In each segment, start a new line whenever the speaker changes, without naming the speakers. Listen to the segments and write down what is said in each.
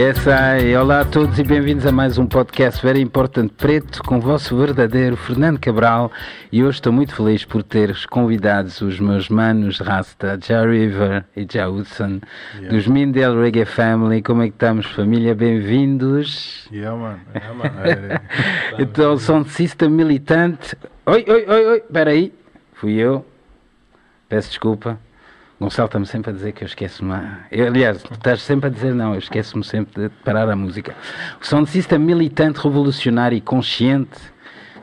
Yes, I. Olá a todos e bem-vindos a mais um podcast Very Important Preto com o vosso verdadeiro Fernando Cabral e hoje estou muito feliz por ter convidados os meus manos Rasta, Ja River e Ja Hudson, yeah. dos Mindel Reggae Family. Como é que estamos, família? Bem-vindos.
Yeah, man. Yeah, man.
então, som de System Militante. Oi, oi, oi, oi, espera aí. Fui eu. Peço desculpa. Gonçalo está-me sempre a dizer que eu esqueço-me. Aliás, tu estás sempre a dizer não, eu esqueço-me sempre de parar a música. O Sound System militante, revolucionário e consciente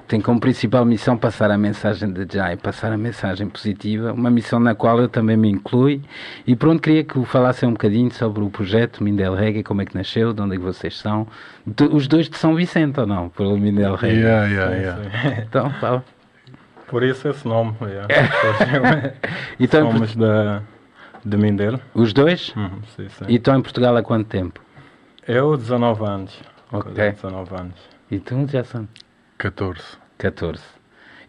tem como principal missão passar a mensagem de Jai, passar a mensagem positiva, uma missão na qual eu também me incluo. E pronto, queria que falassem um bocadinho sobre o projeto Mindel Reggae, como é que nasceu, de onde é que vocês são. Os dois de São Vicente ou não? Pelo Mindel Reggae.
Yeah, yeah, yeah.
Então, fala.
Por isso esse nome. Yeah. então, Somos da, de Mindelo.
Os dois?
Uhum, sim, sim.
E estão em Portugal há quanto tempo?
Eu, 19 anos.
Ok.
19 anos.
E tu, Jason?
14.
14.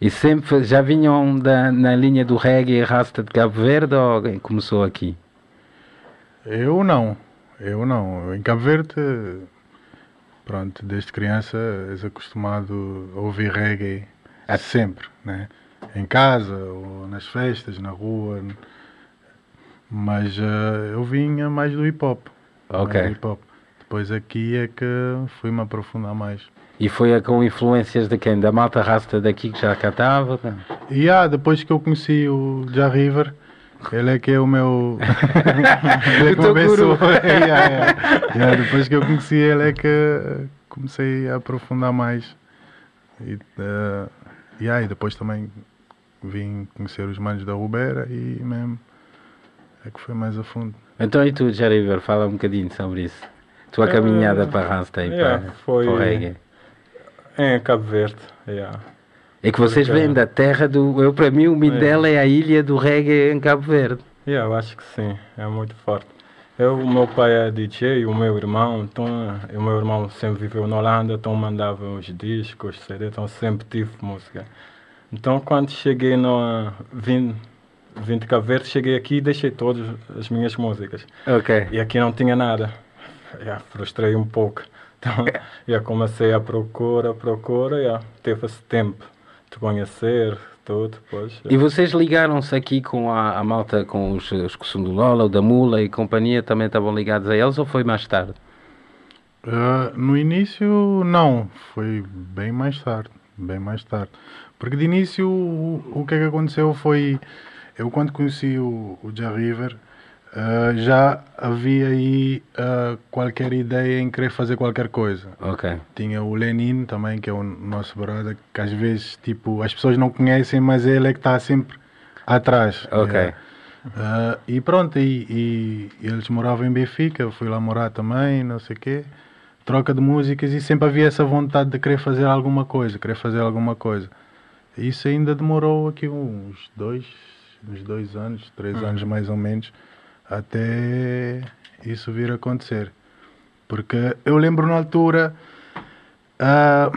E sempre já vinham da, na linha do reggae e rasta de Cabo Verde ou começou aqui?
Eu não. Eu não. Em Cabo Verde, pronto, desde criança és acostumado a ouvir reggae
Ah.
sempre, né? Em casa ou nas festas, na rua. Mas eh, eu vinha mais do hip hop.
Ok.
hip hop. Depois aqui é que fui-me aprofundar mais.
E foi com influências de quem? Da malta rasta daqui que já cá estava?
E ah, depois que eu conheci o Ja River, ele é que é o meu. ele é que me abençoou. Yeah, yeah. Yeah, depois que eu conheci ele é que comecei a aprofundar mais. E, eh, yeah, e depois também vim conhecer os manos da Rubera e mesmo é que foi mais a fundo.
Então e tu, Jariver, fala um bocadinho sobre isso. Tua
Eh,
caminhada para e
yeah,
para,
foi-
para o reggae.
Em Cabo Verde. Yeah.
É que vocês vêm da terra do. Eu, para mim, o Mindela é. a ilha do reggae em Cabo Verde.
Yeah, eu acho que sim, é muito forte. Eu, o meu pai é DJ, o meu irmão, então, o meu irmão sempre viveu na Holanda, então mandava os discos, CD, então sempre tive música. Então quando cheguei no vim, vim de Cabo Verde, cheguei aqui e deixei todas as minhas músicas.
Ok.
E aqui não tinha nada. Yeah, frustrei um pouco. Então, yeah, comecei a procura, procura, yeah, teve esse tempo de conhecer tudo, depois.
E vocês ligaram-se aqui com a, a malta, com os, os do Lola, o da Mula e companhia, também estavam ligados a eles ou foi mais tarde?
Ah, no início, não. Foi bem mais tarde. Bem mais tarde. Porque de início, o, o que é que aconteceu foi. Eu, quando conheci o, o Ja River, ah, já havia aí ah, qualquer ideia em querer fazer qualquer coisa.
Ok.
Tinha o Lenin também, que é o nosso brother, que às vezes tipo, as pessoas não conhecem, mas ele é que está sempre atrás. Ah, e pronto, e, e eles moravam em Benfica, eu fui lá morar também, não sei o quê. Troca de músicas e sempre havia essa vontade de querer fazer alguma coisa, querer fazer alguma coisa. Isso ainda demorou aqui uns dois, uns dois anos, três anos mais ou menos, até isso vir a acontecer. Porque eu lembro na altura, ah,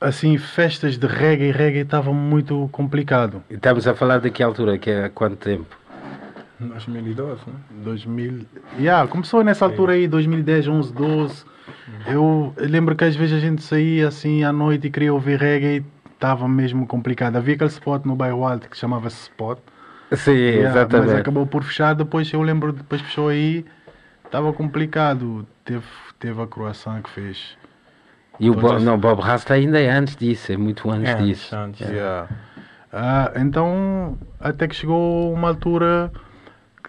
assim, festas de reggae, reggae estava muito complicado.
E Estamos a falar de que altura? Que é há quanto tempo?
2012, né?
2000. Yeah, começou nessa altura aí, 2010, 11, 12. Eu lembro que às vezes a gente saía assim à noite e queria ouvir reggae e estava mesmo complicado. Havia aquele spot no bairro Alto que chamava-se Spot.
Sim,
Yeah,
exatamente.
Mas acabou por fechar. Depois eu lembro, depois fechou aí, estava complicado. Teve, teve a croação que fez.
E o Bob,
Todas-
não, Bob Rasta ainda é antes disso, é muito antes
É,
disso.
antes.
Yeah. Ah, então, até que chegou uma altura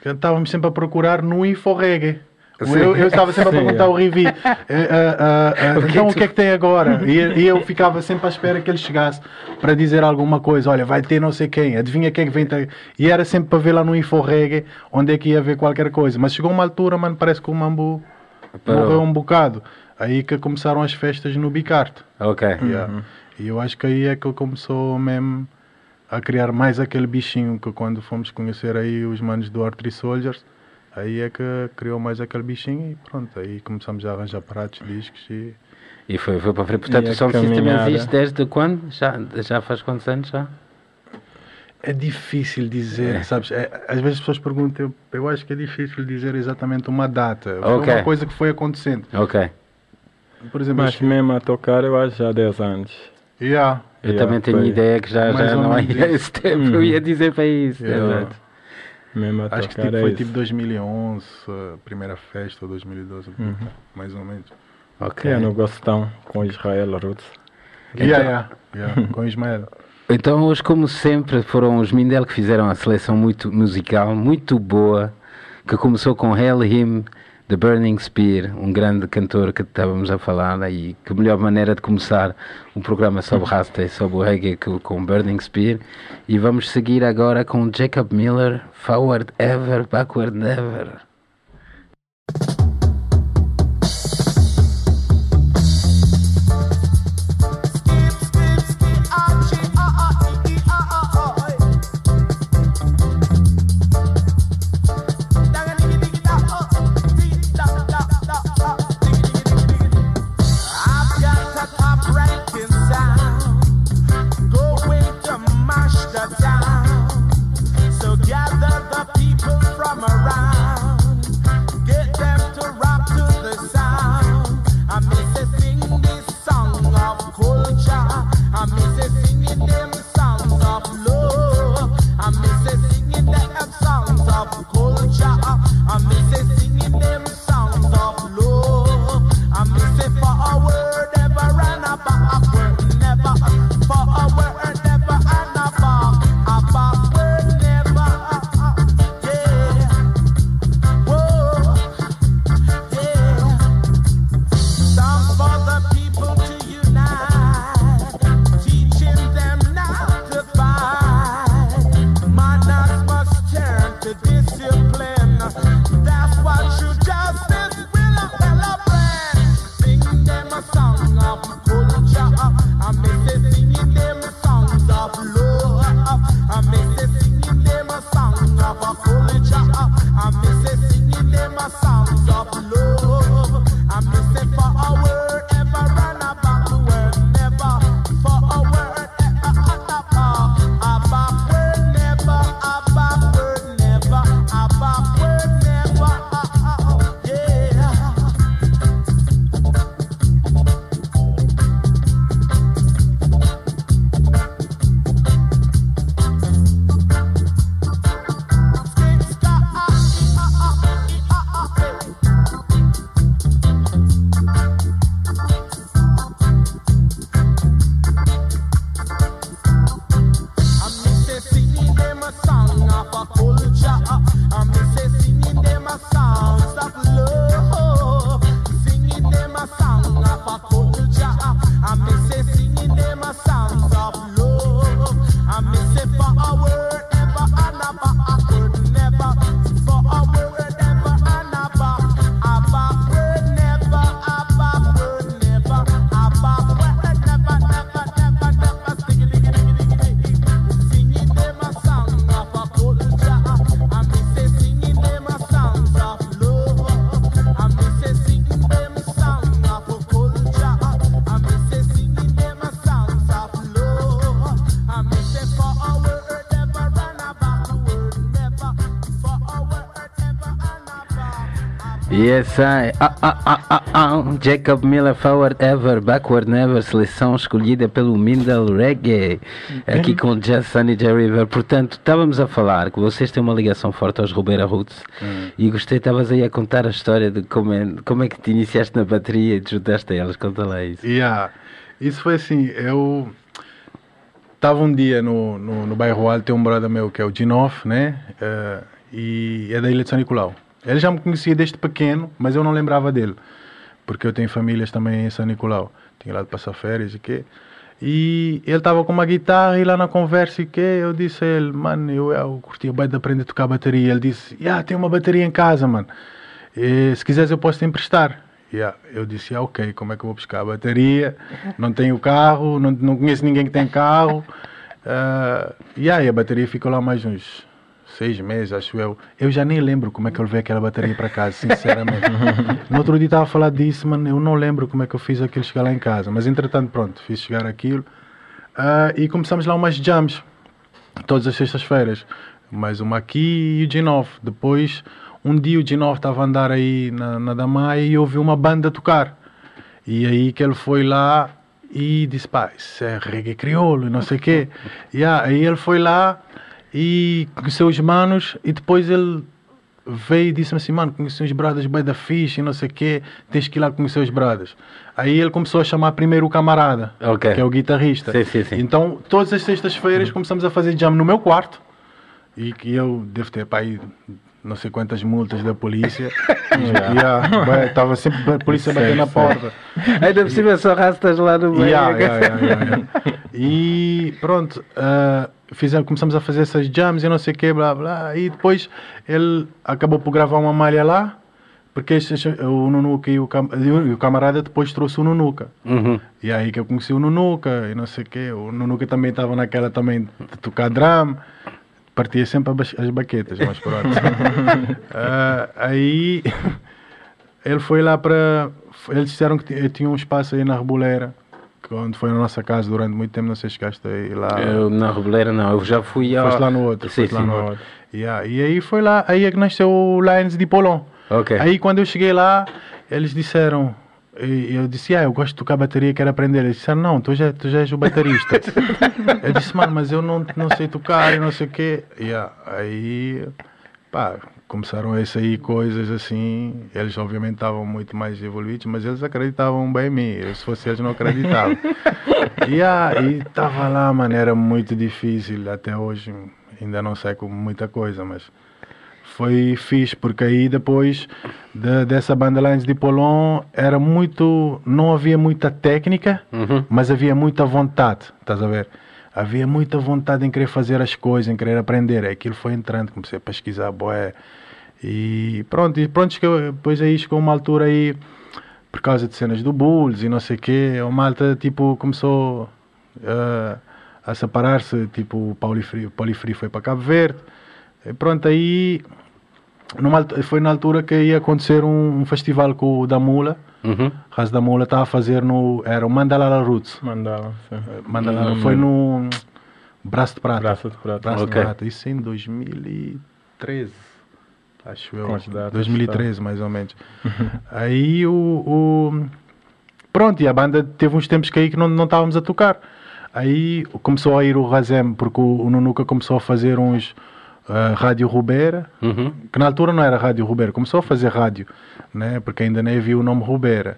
que estávamos sempre a procurar no Info Reggae. Eu, eu estava sempre a perguntar
é.
ao Rivi,
O que é
então
que
o que é que tem agora? E, e eu ficava sempre à espera que ele chegasse para dizer alguma coisa. Olha, vai ter não sei quem, adivinha quem é que vem. ter- E era sempre para ver lá no Info Reggae onde é que ia ver qualquer coisa. Mas chegou uma altura, mano, parece que o Mambu
Parou.
morreu um bocado. Aí que começaram as festas no Bicarte.
Ok.
Yeah. E eu acho que aí é que começou mesmo a criar mais aquele bichinho que quando fomos conhecer aí os manos do Artery Soldiers, aí é que criou mais aquele bichinho e pronto, aí começamos a arranjar pratos, discos e
E foi, foi para frente. Portanto, o Sound System existe desde quando? Já, já faz quantos anos já?
é difícil dizer,
É.
sabes? É, às vezes as pessoas perguntam, eu, eu acho que é difícil dizer exatamente uma data. Foi uma coisa que foi acontecendo.
Ok.
Por exemplo,
Mas
acho
mesmo a tocar eu acho já há 10 anos.
yeah,
Eu
Yeah,
também tenho
foi-
ideia que já,
Mais
já não é esse tempo. Eu ia dizer para isso.
Yeah.
exato.
Acho que
tocar
tipo,
é
foi
isso.
tipo 2011, a primeira festa, ou 2012,
Uhum.
mais ou menos.
Ok.
É no Gostão com Israel Roots.
Yeah, yeah, yeah, com Ismael.
Então, hoje, como sempre, foram os Mindel que fizeram a seleção muito musical, muito boa, que começou com Him, The Burning Spear, um grande cantor que estávamos a falar, e que melhor maneira de começar um programa sobre Rasta e sobre o reggae que- com Burning Spear. E vamos seguir agora com Jacob Miller, Forward Ever, Backward Never. Yes, I. Ah, ah, ah, ah, ah. Jacob Miller, Forward Ever, Backward Never, seleção escolhida pelo Mindel Reggae, aqui com Just Sunny J. River. Portanto, estávamos a falar que vocês têm uma ligação forte aos Rubeira Roots e gostei, estavas aí a contar a história de como é, como é que te iniciaste na bateria e te juntaste a elas. Conta lá isso.
Yeah. Isso foi assim, eu estava um dia no, no, no bairro Alto, tem um brother meu que é o Ginoff, né? Eh, e é da Ilha de São Nicolau. Ele já me conhecia desde pequeno, mas eu não lembrava dele, porque eu tenho famílias também em São Nicolau. Tinha lá de passar férias e quê. E ele estava com uma guitarra e lá na conversa e quê, eu disse a ele, mano, eu, eu curtia bem de aprender a tocar bateria. Ele disse, yeah, tem uma bateria em casa, mano. E, se quiseres eu posso te emprestar. Yeah. Eu disse, ah, ok, como é que eu vou buscar a bateria? Não tenho carro, não, não conheço ninguém que tem carro. Uh, yeah, e a bateria ficou lá mais uns seis meses, acho eu. Eu já nem lembro como é que eu levei aquela bateria para casa, sinceramente. no outro dia estava a falar disso, mano, eu não lembro como é que eu fiz aquilo chegar lá em casa. Mas entretanto, pronto, fiz chegar aquilo. Uh, e começamos lá umas jams, todas as sextas-feiras. Mais uma aqui e o G9. Depois, um dia o G9 estava a andar aí na, na Damaia e ouviu uma banda tocar. E aí que ele foi lá e disse, pá, isso é reggae crioulo, não sei o quê. E aí ele foi lá e conheceu os manos e depois ele veio e disse-me assim, mano, conheci uns brothers bem da ficha e não sei o quê, tens que ir lá conhecer os brothers. Aí ele começou a chamar primeiro o camarada,
Ok.
que é o guitarrista.
Sim, sim, sim.
Então, todas as sextas-feiras começamos a fazer jam no meu quarto e que eu devo ter aí não sei quantas multas da polícia. Estava sempre a polícia bater na porta.
Ainda por cima só rastas lá no meio.
Yeah, yeah, yeah, yeah, yeah. E pronto, uh, fizemos, começamos a fazer essas jams e não sei o que, blá blá. E depois ele acabou por gravar uma malha lá, porque este- o Nunuca e o, cam- e o camarada depois trouxe o Nunuca.
Uhum.
E aí que eu conheci o Nunuca e não sei o que. O Nunuca também estava naquela também de tocar drum. Partia sempre as baquetas, mas pronto. Ah, aí ele foi lá para. Eles disseram que ti- tinha um espaço aí na Reboleira, que onde foi na nossa casa durante muito tempo. Não sei se chegaste aí lá.
Eu, na Reboleira não, eu já fui ao...
Foste lá no outro.
Sim,
foste lá
sim.
no outro. Yeah, E aí foi lá, aí é que nasceu o Lions de Polon.
Ok.
Aí quando eu cheguei lá, eles disseram, e eu disse, ah, eu gosto de tocar bateria, quero aprender. Eles disseram, não, tu já, tu já és o baterista. eu disse, mano, mas eu não, não sei tocar e não sei o quê. Yeah. Aí, pá, começaram a sair coisas assim. Eles obviamente estavam muito mais evoluídos, mas eles acreditavam bem em mim. Eu, se fosse eles, não acreditavam. e estava lá, mano, era muito difícil. Até hoje ainda não sei com muita coisa, mas foi fixe, porque aí depois de- dessa banda Lines de Polon era muito. Não havia muita técnica,
Uhum.
mas havia muita vontade, estás a ver? Havia muita vontade em querer fazer as coisas, em querer aprender. Aquilo foi entrando, comecei a pesquisar, boé. E pronto, e pronto, depois aí chegou uma altura aí, por causa de cenas do Bulls e não sei o quê, a malta tipo começou ah, a separar-se, tipo o Paulifri, o Paulifri foi para Cabo Verde. E pronto, aí numa, foi na altura que ia acontecer um, um festival com o da Mula.
Uhum.
Raz da Mula estava a fazer no. Era o Mandalala Roots.
Mandala, sim.
Mandalala,
Hum,
foi no Braço de Prata.
Braço de Prata.
Braço
Ok.
de Prata. Isso em 2013. Acho eu.
Datas,
2013, mais ou menos. aí o, o- Pronto, e a banda teve uns tempos que aí que não, não estávamos a tocar. Aí começou a ir o Razem, porque o, o Nunuca começou a fazer uns. ah, Rádio Rubeira,
Uhum.
que na altura não era Rádio Rubeira, começou a fazer rádio, né? porque ainda nem havia o nome Rubeira.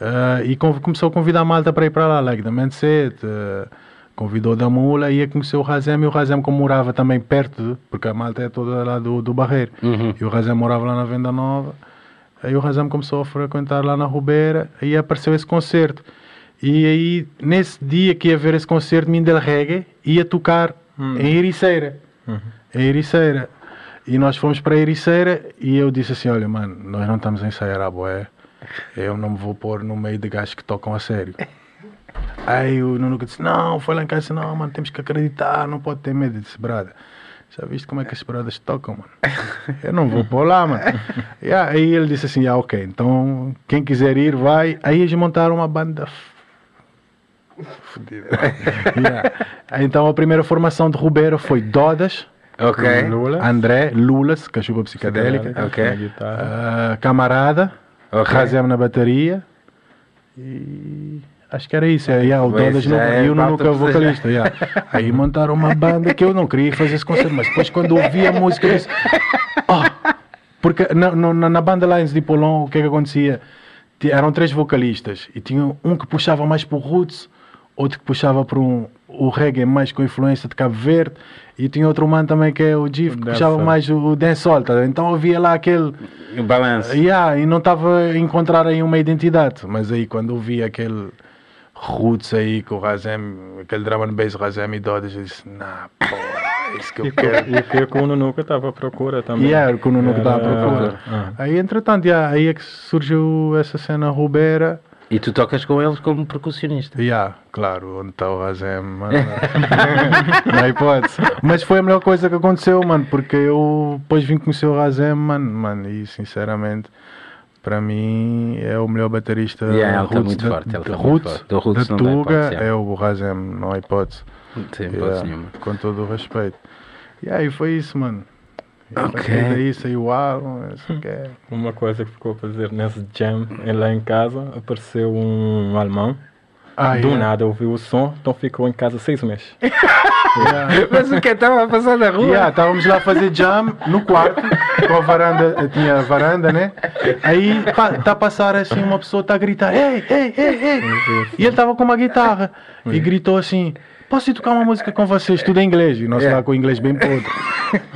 Ah, e conv- começou a convidar a malta para ir para lá, like the Mindset, uh, convidou da Mula e ia conhecer o Razem. E o Razem, como morava também perto, porque a malta é toda lá do, do Barreiro,
Uhum.
e o Razem morava lá na Venda Nova. Aí o Razem começou a frequentar lá na Rubeira, aí apareceu esse concerto. E aí, nesse dia que ia ver esse concerto, Mindel Reggae ia tocar em Ericeira em Ericeira. E nós fomos para Ericeira e eu disse assim, olha mano, nós não estamos a ensaiar a boé, eu não me vou pôr no meio de gajos que tocam a sério. Aí o Nuno disse, não, foi lá em casa, não mano, temos que acreditar, não pode ter medo. Eu disse, brada, já viste como é que as brothers tocam, mano? Eu não vou pôr lá, mano. E aí ele disse assim, ah, ok, então quem quiser ir, vai. Aí eles montaram uma banda fodida. Yeah. Então a primeira formação de Rubeira foi Dodas,
Ok.
Lula.
André Lulas, cachupa psicadélica.
Ok.
Na guitarra.
Ah, camarada,
Ok.
Razem na bateria. E acho que era isso. É, yeah, o Dodas no,
é
e é o
pra-
vocalista. yeah. Aí montaram uma banda que eu não queria fazer esse concerto, mas depois quando ouvi a música eu disse. "Ah!" porque na, na, na banda Lines de Polon, o que é que acontecia? Eram três vocalistas e tinha um que puxava mais para o roots, outro que puxava para um, o reggae mais com influência de Cabo Verde e tinha outro mano também que é o Gif que puxava mais o, o dancehall. tá? Então havia lá aquele
O balanço.
Yeah, e não estava a encontrar aí uma identidade. Mas aí quando eu vi aquele roots aí com o Razem, aquele drum and bass Razem e Dodas, eu disse, nah, pô, é isso que eu quero.
que- e que o que estava à procura também.
E era o que o Nuno que estava à procura.
Ah.
Aí entretanto, yeah, aí é que surgiu essa cena Rubera.
E tu tocas com eles como percussionista.
Yeah, claro, onde está o Razem, mano. não há hipótese. Mas foi a melhor coisa que aconteceu, mano, porque eu depois vim conhecer o Razem, mano, mano, e sinceramente, para mim é o melhor baterista
Yeah, ele tá
roots
muito
da,
forte, ele tá
da
muito forte. Do roots
da
não
Tuga,
hipótese, yeah.
é o Razem, não há hipótese.
Sem hipótese
Yeah,
nenhuma.
com todo o respeito. E aí foi isso, mano. E a
Ok.
partir daí saiu o álbum, isso que é.
Uma coisa que ficou a fazer nesse jam e lá em casa, apareceu um alemão.
Ah,
Do
yeah.
nada ouviu o som, então ficou em casa seis meses.
Yeah.
Mas o que estava a passar na rua?
Yeah, estávamos lá a fazer jam no quarto, com a varanda, tinha a varanda, né? Aí está a passar assim, uma pessoa está a gritar, ei, ei, ei, ei. E ele estava com uma guitarra e gritou assim: Posso ir tocar uma música com vocês? Tudo em inglês. E nós
Yeah.
lá com o inglês bem podre.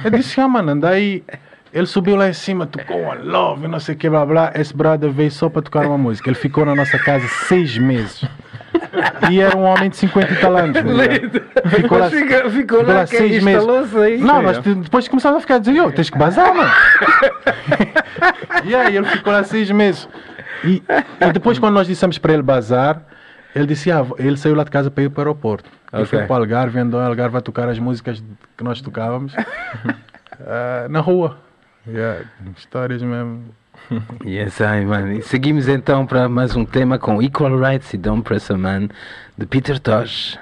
Eu disse: Ah, mano, daí. Ele subiu lá em cima, tocou uma love, não sei o que, blá blá. Esse brother veio só para tocar uma música. Ele ficou na nossa casa seis meses. E era um homem de 50 e tal anos. mano. Ficou lá,
Mas fica- ficou lá, que instalou-se aí.
Não, te- depois começámos a ficar a dizer, "Yo, tens que bazar, mano. e aí ele ficou lá seis meses. E, e depois, quando nós dissemos para ele bazar, ele disse, ah, ele saiu lá de casa para ir para o aeroporto. E
Ok.
foi para o Algarve, andou em Algarve a tocar as músicas que nós tocávamos ah, na rua. Yeah, histórias mesmo.
Yes, ai, mano. E seguimos então para mais um tema com Equal Rights e Don't Press a Man de Peter Tosh.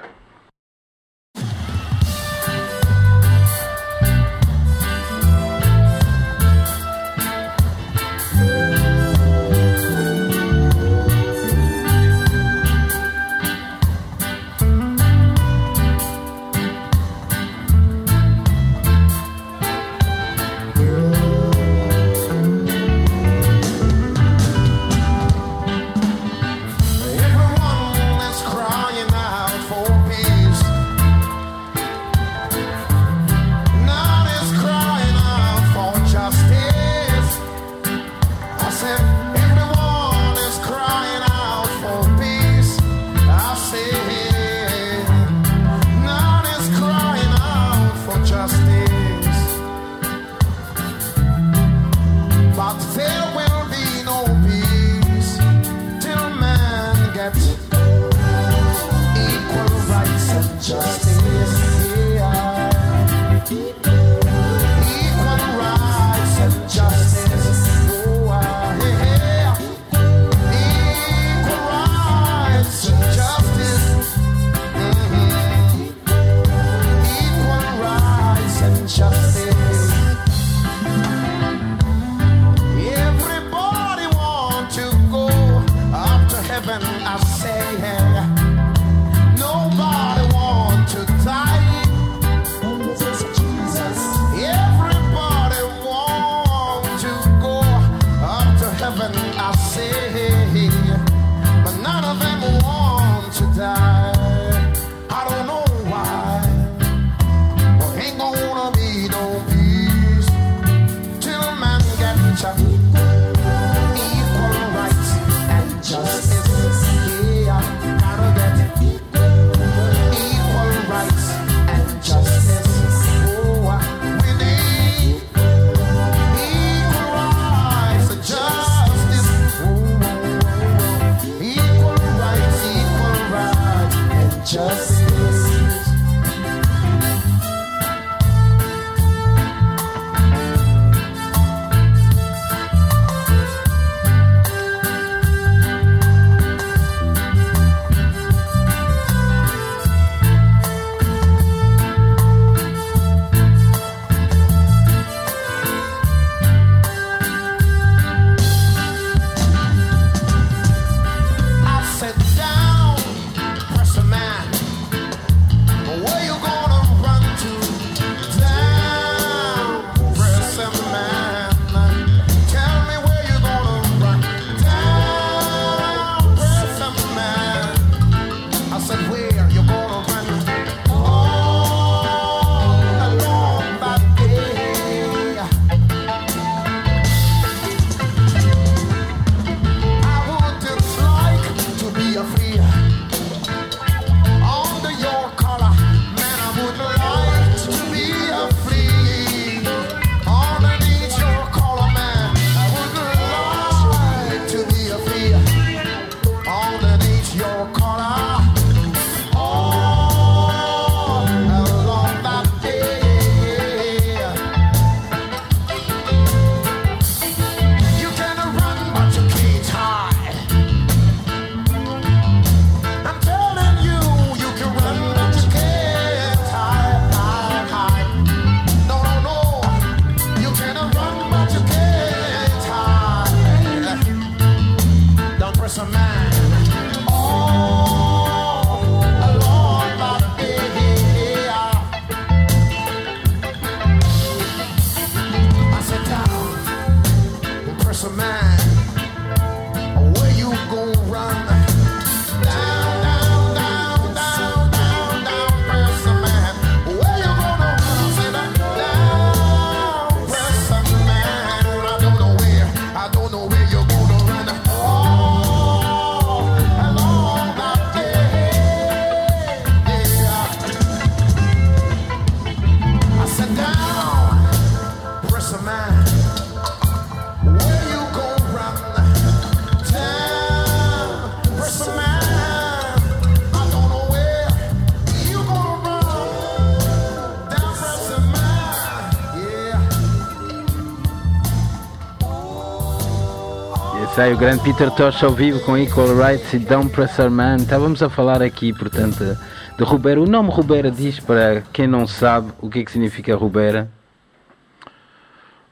Sai o grande Peter Tosh ao vivo com Equal Rights e Don't Press Our Man. Estávamos a falar aqui, portanto, de Rubera. O nome Rubera diz para quem não sabe o que é que significa Rubera.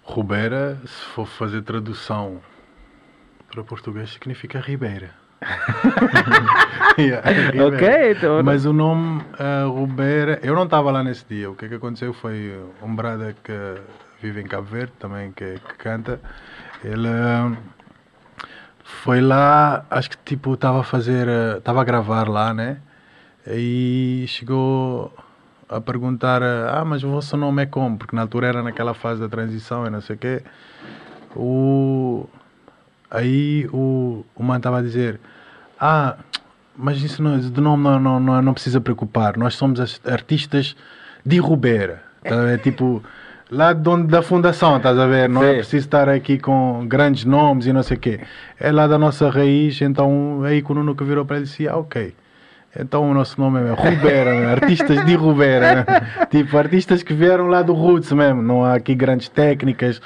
Rubera, se for fazer tradução para português, significa Ribeira. Yeah, Ribeira.
Ok, então.
Mas o nome uh, Rubera, eu não estava lá nesse dia. O que é que aconteceu foi um brada que vive em Cabo Verde, também que, que canta. Ele uh, foi lá, acho que tipo estava a fazer, estava a gravar lá, né? E chegou a perguntar: Ah, mas o vosso nome é como? Porque na altura era naquela fase da transição e não sei o quê. O, aí o, o man estava a dizer: Ah, mas isso não, de nome não, não, não, não precisa preocupar. Nós somos as artistas de Rubeira. Tá ver? tipo, lá da fundação, estás a ver? Não é
Sim.
preciso estar aqui com grandes nomes e não sei o quê. É lá da nossa raiz. Então, aí quando o Nuca virou para ele disse: Ah, ok. Então o nosso nome é Rubera, né? artistas de Rubera. né? Tipo, artistas que vieram lá do Roots mesmo. Não há aqui grandes técnicas,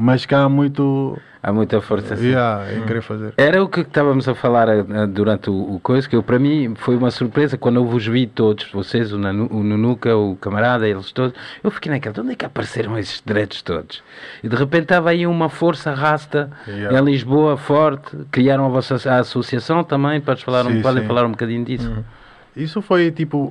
mas que há muito.
Há muita força. assim.
Yeah, em querer fazer.
Era o que estávamos a falar eh, durante o, o coisa, que eu, para mim foi uma surpresa quando eu vos vi todos, vocês, o, Nanu, o Nunuca, o camarada, eles todos. Eu fiquei naquela, de onde é que apareceram esses dreads todos? E de repente estava aí uma força rasta
Yeah.
em Lisboa, forte. Criaram a vossa a associação também, podes falar, um,
Sim,
podem
sim.
falar um bocadinho disso?
Isso foi tipo,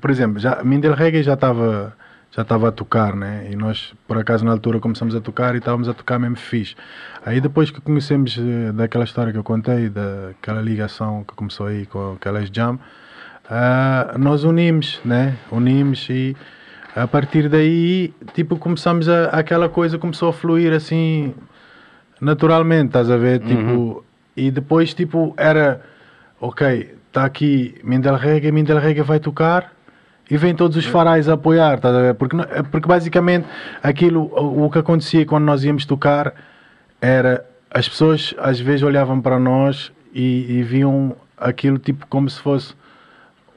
por exemplo, já Mindel Reggae já estava já estava a tocar, né? E nós por acaso na altura começamos a tocar e estávamos a tocar mesmo fixe. Aí depois que conhecemos eh, daquela história que eu contei, daquela ligação que começou aí com aquelas jam, ah, nós unimos, né? Unimos e a partir daí, tipo, começamos a aquela coisa começou a fluir assim naturalmente, estás a ver? Tipo, e depois, tipo, era ok, está aqui Mindel Reggae, Mindel Reggae vai tocar e vem todos os farais a apoiar, estás a ver? Porque, porque basicamente aquilo, o, o que acontecia quando nós íamos tocar era as pessoas às vezes olhavam para nós e, e viam aquilo tipo como se fosse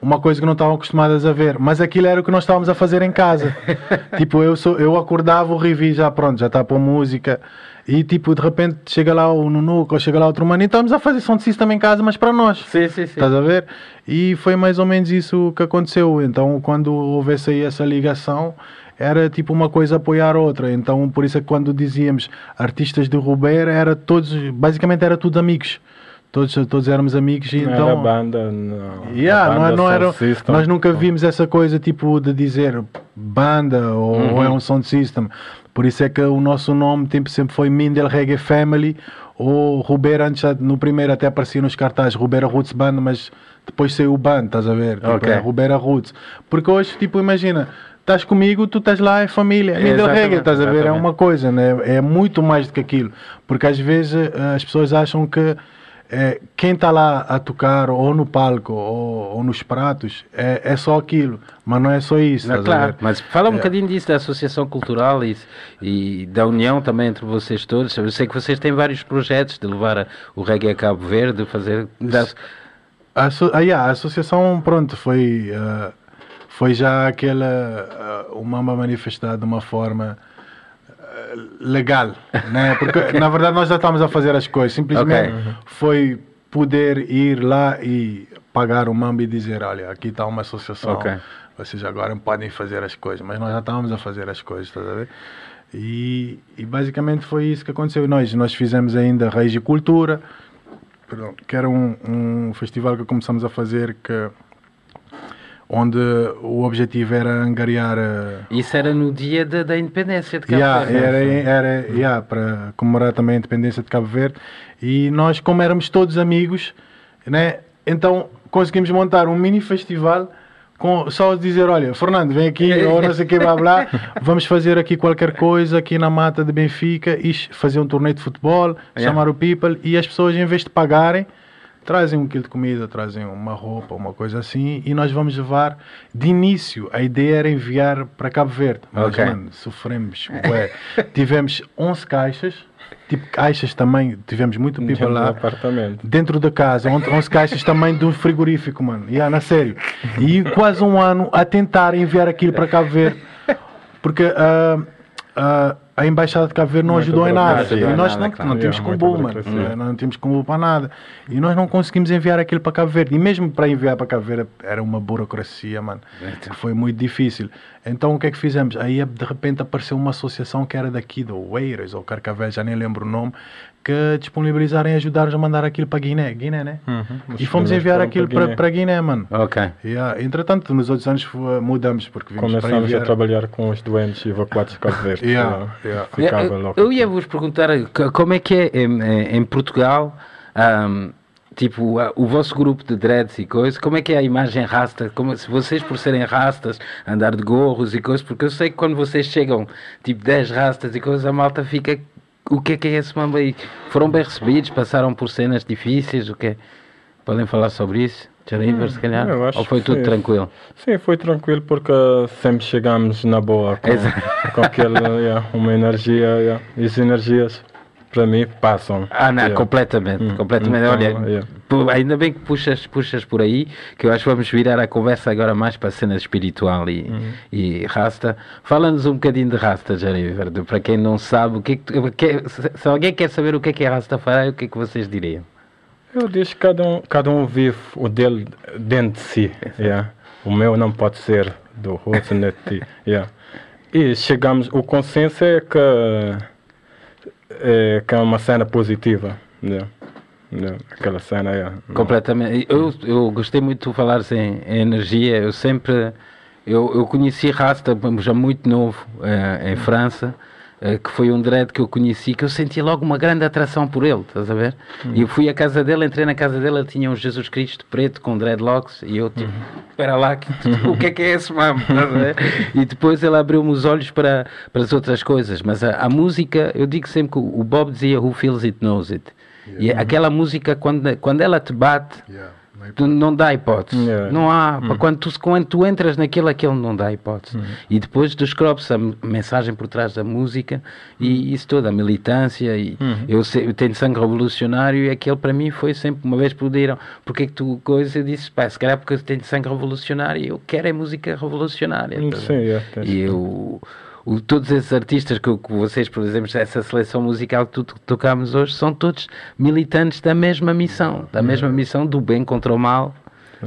uma coisa que não estavam acostumadas a ver, mas aquilo era o que nós estávamos a fazer em casa. tipo, eu sou, eu acordava, o Rivi já pronto, já está a pôr música e tipo, de repente chega lá o Nunuca ou chega lá outro mano e estamos a fazer som de sistema em casa, mas para nós.
Sim, sim, sim.
Estás a ver? E foi mais ou menos isso que aconteceu. Então, quando houvesse aí essa ligação, era tipo uma coisa apoiar a outra. Então, por isso é que quando dizíamos artistas de Rubeira, era todos, basicamente era tudo amigos. Todos, todos éramos amigos e
Não
então.
era banda, não.
Yeah,
A
não,
banda
não
Sound
era,
System.
nós nunca vimos essa coisa tipo de dizer banda ou, ou é um sound system. Por isso é que o nosso nome tipo, sempre foi Mindel Reggae Family ou Rubeira, antes no primeiro até aparecia nos cartazes Rubeira Roots Band, mas depois saiu o band, estás a ver? Tipo,
Ok.
é Rubeira Roots. Porque hoje, tipo, imagina, estás comigo, tu estás lá, é família. Mindel
Exatamente,
Reggae, estás a ver? É
exatamente.
uma coisa, né? é muito mais do que aquilo. Porque às vezes eh, as pessoas acham que eh, quem está lá a tocar ou no palco ou, ou nos pratos é, é só aquilo, mas não é só isso. A
claro, mas fala um
É.
bocadinho disso da associação cultural e, e da união também entre vocês todos. Eu sei que vocês têm vários projetos de levar a- o reggae a Cabo Verde, de fazer. dar-
A, asso- ah, yeah, a associação, pronto, foi, ah, foi já aquela. ah, o Mamba manifestado de uma forma legal, né? Porque na verdade nós já estávamos a fazer as coisas, simplesmente
Ok.
foi poder ir lá e pagar o Mamba e dizer: olha, aqui está uma associação,
Ok.
vocês agora podem fazer as coisas, mas nós já estávamos a fazer as coisas, ver? E, e basicamente foi isso que aconteceu. Nós, nós fizemos ainda Raiz e Cultura, perdão, que era um, um festival que começamos a fazer que onde o objetivo era angariar eh,
Isso era no dia da, da independência de Cabo
yeah,
Verde.
era, era yeah, para comemorar também a independência de Cabo Verde e nós como éramos todos amigos né, então conseguimos montar um mini festival com só dizer, olha, Fernando, vem aqui, ou não sei o que, blá blá, vamos fazer aqui qualquer coisa aqui na mata de Benfica e fazer um torneio de futebol,
Yeah.
chamar o people e as pessoas em vez de pagarem trazem um quilo de comida, trazem uma roupa, uma coisa assim, e nós vamos levar de início. A ideia era enviar para Cabo Verde. Mas,
Ok.
mano, sofremos. bué. tivemos 11 caixas, tipo caixas também, tivemos muito people
Dentro
lá.
apartamento.
Dentro da casa, 11 11 caixas também de um frigorífico, mano. Yeah, na sério. E quase um ano a tentar enviar aquilo para Cabo Verde. Porque ah, ah, a Embaixada de Cabo Verde não,
Não
ajudou em nada. E nós
nada,
não,
claro.
não temos
Yeah,
combo, mano. Não temos combo para nada. E nós não conseguimos enviar aquilo para Cabo Verde. E mesmo para enviar para Cabo Verde era uma burocracia, mano.
Então.
Foi muito difícil. Então o que é que fizemos? Aí de repente apareceu uma associação que era daqui do Oeiras ou Carcavel, já nem lembro o nome, que disponibilizaram e ajudaram a mandar aquilo para Guiné. Guiné, né?
Uhum.
E
Os
fomos enviar aquilo
para
para, para Guiné, mano.
Ok.
Yeah. Entretanto, nos outros anos fu- mudamos porque vimos para
Começamos a
enviar.
trabalhar com os doentes evacuados de Cabo Verde.
Yeah, yeah.
Ficava
eu,
logo.
eu ia vos perguntar como é que é em, em- Portugal, ahm, tipo, o vosso grupo de dreads e coisas, como é que é a imagem rasta? Como, se vocês, por serem rastas, andar de gorros e coisas, porque eu sei que quando vocês chegam, tipo 10 rastas e coisas, a malta fica. O que é que é esse mambo aí? Foram bem recebidos? Passaram por cenas difíceis? O que é? Podem falar sobre isso? Jariver, se calhar?
acho
Ou foi tudo
sim.
tranquilo?
Sim, foi tranquilo porque sempre chegamos na boa com,
Exato.
com aquela, yeah, uma energia. Yeah. E as energias, para mim, passam.
Ah, não,
Yeah.
completamente,
Hum,
completamente.
então,
Olha,
yeah.
Ainda bem que puxas, puxas por aí, que eu acho que vamos virar a conversa agora mais para a cena espiritual e,
Uhum.
e rasta. Fala-nos um bocadinho de rasta, Verde, para quem não sabe, o que é que se, alguém quer saber o que é que é Rastafari, o que é que vocês diriam?
Eu que cada um, cada um vive o dele dentro de si. Yeah. O meu não pode ser do outro, ti. Yeah. E chegamos, o consenso é que é, que é uma cena positiva. Yeah. Aquela cena é.
Completamente. Eu, eu gostei muito de falar em, em energia. Eu sempre. Eu, eu conheci Rasta já muito novo eh, em França, eh, que foi um dread que eu conheci, que eu senti logo uma grande atração por ele, estás a ver? E eu fui à casa dele, entrei na casa dele, ele tinha um Jesus Cristo preto com dreadlocks, e eu tipo, espera lá, que, o que é que é esse mamo? E depois ele abriu-me os olhos para, para as outras coisas, mas a, a música, eu digo sempre que o Bob dizia Who feels it knows it. E aquela música, quando, quando ela te bate.
Não é
Tu não dá hipótese. Não há. pá, Quando, tu, quando tu entras naquilo, aquilo não dá hipótese. E depois descreve-se a m- mensagem por trás da música e isso toda, a militância. E eu, sei- eu tenho sangue revolucionário e aquele para mim foi sempre, uma vez pediram, porque é que tu coisa? Eu disse, pá, se calhar porque eu tenho sangue revolucionário e eu quero é música revolucionária.
Hum,
a
Sim, yeah, tens-
E eu, o- todos esses artistas que, que vocês, por exemplo, essa seleção musical que tu to- tocamos hoje, são todos militantes da mesma missão, da mesma missão do bem contra o mal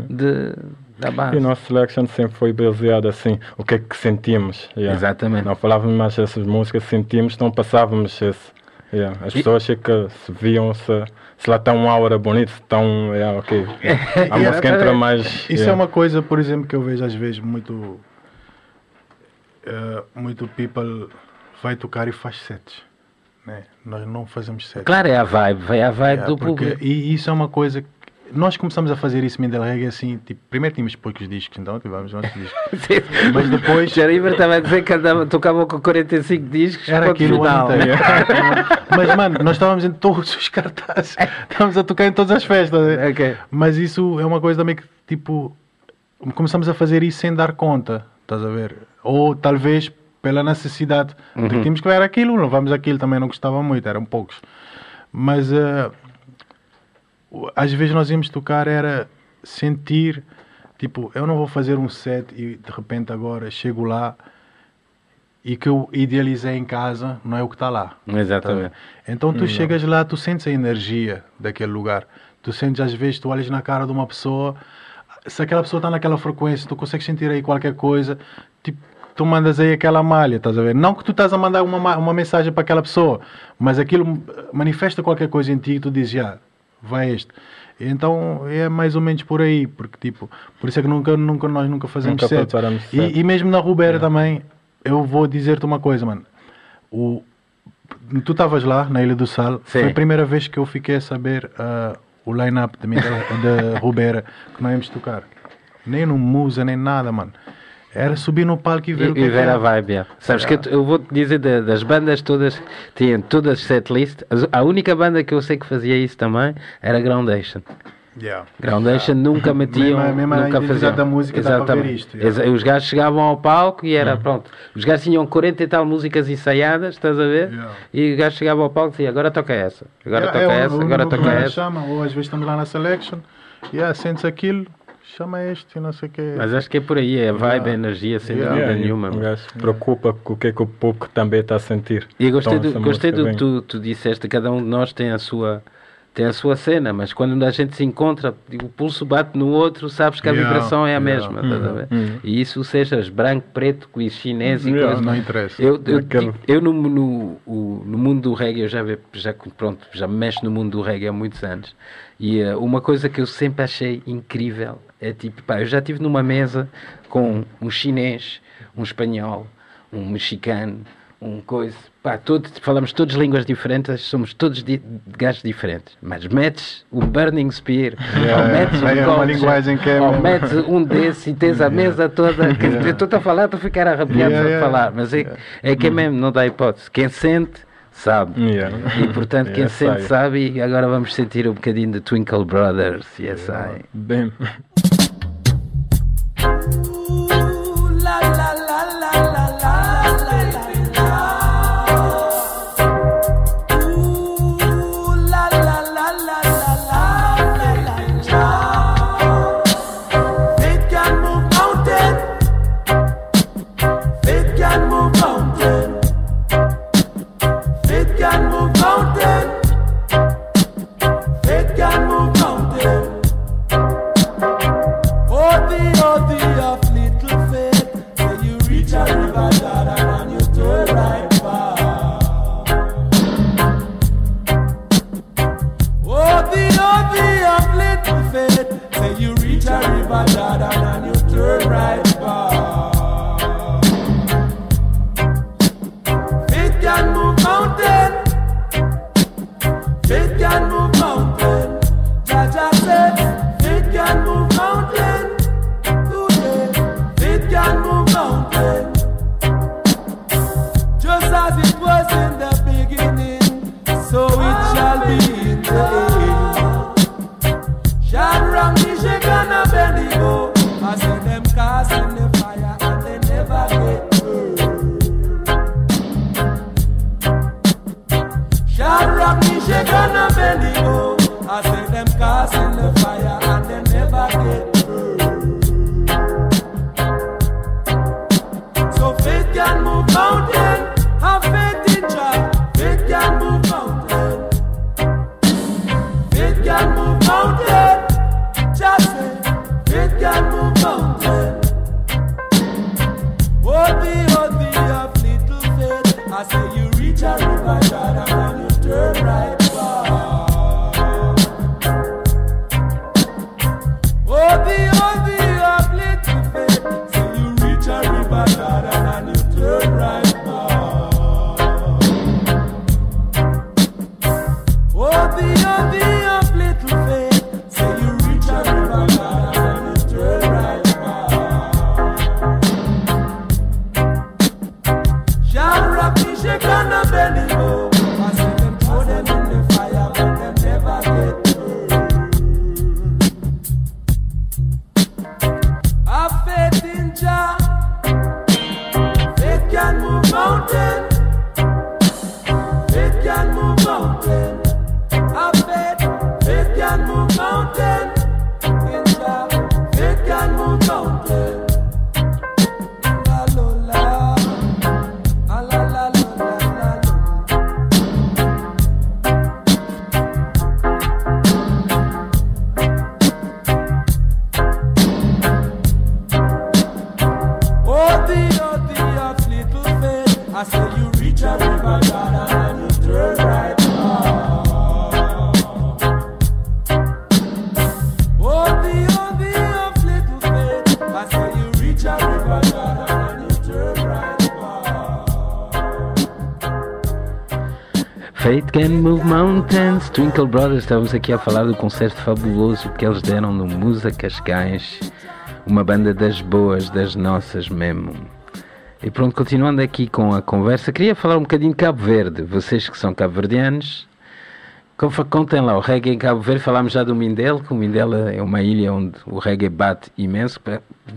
de, da
E
base.
o nosso selection sempre foi baseado assim, o que é que sentimos. yeah.
Exatamente.
Não falávamos mais essas músicas, sentimos, não passávamos esse. yeah. As pessoas é que se viam se, se lá está um aura bonito, se estão. Yeah, ok. A
E
música entra mais.
Isso
yeah.
é uma coisa, por exemplo, que eu vejo às vezes muito. Eh, muito people vai tocar e faz sets. Né? Nós não fazemos sets.
Claro, é a vibe, vai a vibe
Yeah,
do
porque-
público.
E isso é uma coisa que nós começamos a fazer isso Mindel Reggae assim, tipo, primeiro tínhamos poucos discos, então tivemos nossos discos. Mas depois
Jariber estava a dizer que andava, tocava com 45 discos.
era aquilo
final.
inteiro. Mas mano, nós estávamos em todos os cartazes, estávamos a tocar em todas as festas. né?
Ok.
Mas isso é uma coisa também que tipo começamos a fazer isso sem dar conta, estás a ver? Ou talvez pela necessidade de que tínhamos que ver aquilo, não vamos aquilo também não gostava muito, eram poucos. Mas o- às vezes nós íamos tocar era sentir tipo, eu não vou fazer um set e de repente agora chego lá e que eu idealizei em casa não é o que está lá.
Exatamente.
Então tu chegas lá, tu sentes a energia daquele lugar. Tu sentes às vezes, tu olhas na cara de uma pessoa, se aquela pessoa está naquela frequência, tu consegues sentir aí qualquer coisa, tipo, tu mandas aí aquela malha, estás a ver? Não que tu estás a mandar uma, ma- uma mensagem para aquela pessoa, mas aquilo manifesta qualquer coisa em ti e tu dizes, já, vai este. Então é mais ou menos por aí, porque tipo, por isso é que nunca, nunca nós nunca fazemos
Nunca
set.
preparamos set.
E, e mesmo na Rubera também, eu vou dizer-te uma coisa, mano. O, tu estavas lá na Ilha do Sal,
Sim.
foi a primeira vez que eu fiquei a saber ah, o line-up de, Miguel- de Rubera que nós íamos tocar. Nem no Musa, nem nada, mano. Era subir no palco e ver o
E,
que
e
é
ver a
era.
vibe, yeah. Sabes que eu, eu vou te dizer da- das bandas todas, tinham todas setlist. A única banda que eu sei que fazia isso também era Groundation.
Yeah.
Groundation nunca metiam,
Mesmo a- mesmo
nunca faziam.
da música dá para ver
Exatamente.
isto, yeah.
Exa- Os gajos chegavam ao palco e era pronto. Os gajos tinham 40 e tal músicas ensaiadas, estás a ver?
Yeah.
E o gajo chegava ao palco e dizia: agora toca essa, agora
Yeah,
toca
é o-
essa,
o
agora toca essa.
chama, ou às vezes estamos lá na selection, yeah, sentes aquilo, chama este, não sei o quê.
Mas acho que é por aí, é a vibe, a
Yeah.
energia, sem
Yeah.
dúvida
Yeah,
nenhuma.
Um gajo se preocupa com o que é que o público também está a sentir.
E eu gostei,
Então,
do, gostei do que tu, tu disseste, cada um de nós tem a sua tem a sua cena, mas quando a gente se encontra, o pulso bate no outro, sabes que a
Yeah,
vibração é a
yeah.
mesma?
Uhum.
E isso sejas branco, preto, e chinês e coisa.
Não interessa.
Eu, eu,
Aquele-
eu no, no, no mundo do reggae, eu já, já, pronto, já me mexo no mundo do reggae há muitos anos. E eh, uma coisa que eu sempre achei incrível é tipo, pá, eu já estive numa mesa com um chinês, um espanhol, um mexicano, um coisa, pá, todos, falamos todas línguas diferentes, somos todos di gajos diferentes. Mas metes um Burning Spear,
Yeah,
ou metes um
é uma linguagem que é
ou metes um desse e tens a mesa toda. que Eu estou a falar, estou a ficar arrepiado
Yeah,
de
yeah.
falar, mas é, é que é mesmo, não dá hipótese. Quem sente, sabe.
Yeah.
E portanto, quem
Yeah,
sente, sabe. E agora vamos sentir um bocadinho de Twinkle Brothers. Yes, I.
Bem.
Reach a Faith Can Move
Mountains, Twinkle Brothers. Estávamos aqui a falar do concerto fabuloso que eles deram no Musa Cascais, uma banda das boas, das nossas mesmo. E pronto, continuando aqui com a conversa, queria falar um bocadinho de Cabo Verde. Vocês que são cabo-verdianos, contem lá o reggae em Cabo Verde. Falámos já do Mindelo, que o Mindelo é uma ilha onde o reggae bate imenso.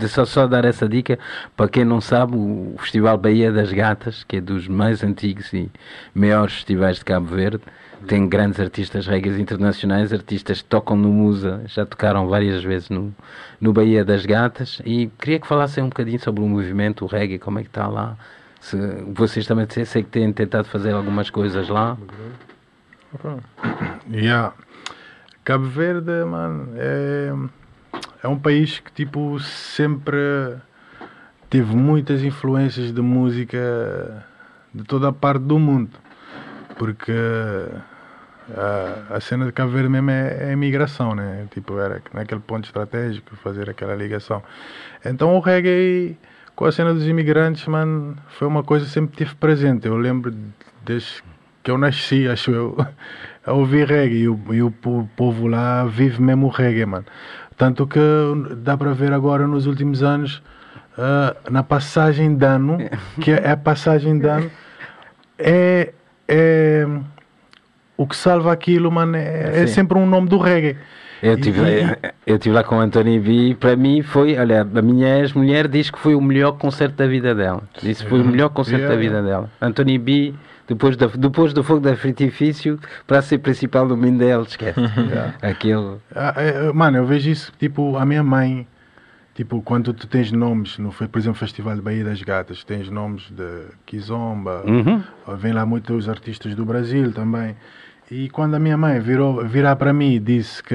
Só, só dar essa dica, para quem não sabe, o Festival Baía das Gatas, que é dos mais antigos e maiores festivais de Cabo Verde, tem grandes artistas reggae internacionais, artistas que tocam no Musa, já tocaram várias vezes no, no Bahia das Gatas e queria que falassem um bocadinho sobre o movimento, o reggae, como é que está lá. Se, vocês também sei que têm tentado fazer algumas coisas lá.
Yeah. Cabo Verde, mano, é, é um país que tipo sempre teve muitas influências de música de toda a parte do mundo. Porque a, a cena de Cabo Verde mesmo é, é a né? Tipo, era naquele ponto estratégico fazer aquela ligação. Então o reggae com a cena dos imigrantes, mano, foi uma coisa que sempre tive presente. Eu lembro desde que eu nasci, acho eu, a ouvir reggae e o, e o po- povo lá vive mesmo o reggae, mano. Tanto que dá para ver agora nos últimos anos, ah, na passagem de ano, que é a passagem de ano, é, é o que salva aquilo, mano, é, é sempre um nome do reggae.
Eu estive
E-
lá, eu tive lá com o Anthony B e para mim foi, olha, a minha ex-mulher diz que foi o melhor concerto da vida dela. Disse que foi o melhor concerto
Yeah.
da vida dela. Anthony B, depois, da, depois do fogo da fritifício, para ser principal do Mindel, esquece. Aquilo.
Ah, é, é, mano, eu vejo isso, tipo, a minha mãe, tipo, quando tu tens nomes, no, por exemplo, Festival de Bahia das Gatas, tens nomes de Kizomba,
Uhum.
vem lá muitos artistas do Brasil também. E quando a minha mãe virou, virar para mim e disse que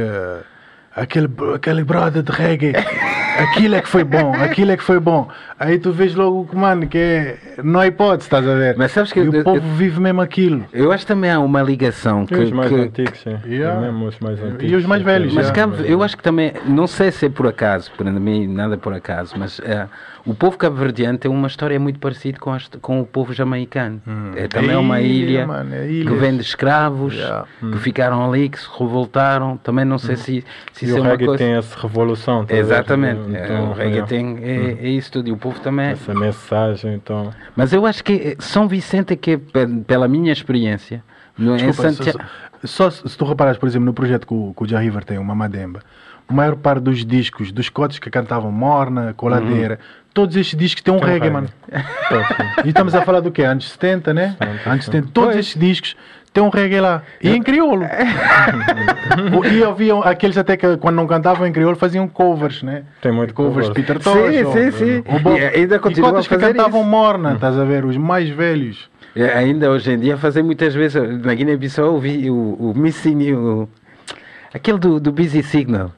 aquele, aquele brother de reggae, aquilo é que foi bom, aquilo é que foi bom. Aí tu vês logo que, mano, que é, não há hipótese, estás a ver?
Mas sabes que
e
eu-
o
eu-
povo vive mesmo aquilo.
Eu acho que também há uma ligação que.
E os mais
que-
antigos, sim.
Yeah.
É mesmo os mais antigos.
E os mais velhos,
Mas. Cabo, eu acho que também, não sei se é por acaso, para mim nada por acaso, mas eh, o povo cabo-verdiano tem uma história muito parecida com, as- com o povo jamaicano. É também
É
uma
ilha, mano, é
que vem de escravos,
Yeah.
que ficaram ali, que se revoltaram. Também não sei se, se
E
isso é
o
uma
reggae
coisa.
tem essa revolução. tá?
Exatamente, é,
Então,
o reggae
é,
tem é, é isso tudo e o povo também.
Essa mensagem, então.
Mas eu acho que eh, São Vicente é que, pe- pela minha experiência, no, em
Desculpa,
Santiago.
só, só se tu reparares, por exemplo, no projeto que o, que o Jah River tem, o Mamademba, a maior parte dos discos, dos cotes que cantavam Morna, Coladeira, todos estes discos têm um
Tem um
reggae,
reggae.
mano.
Sim.
E estamos a falar do quê? Anos 70, né? Anos 70. Todos estes discos têm um reggae lá. E em crioulo. E haviam aqueles até que quando não cantavam em crioulo faziam covers, né?
Tem muito
Covers de
covers.
Peter
Sim,
Tosh. ou-
sim, sim.
o Bob-
E ainda
e
continuam
cotas
a
que
fazer
cantavam
isso.
Morna, estás a ver? Os mais velhos.
É, ainda hoje em dia fazem muitas vezes na Guiné-Bissau eu vi o, o Missing o, aquele do, do Busy Signal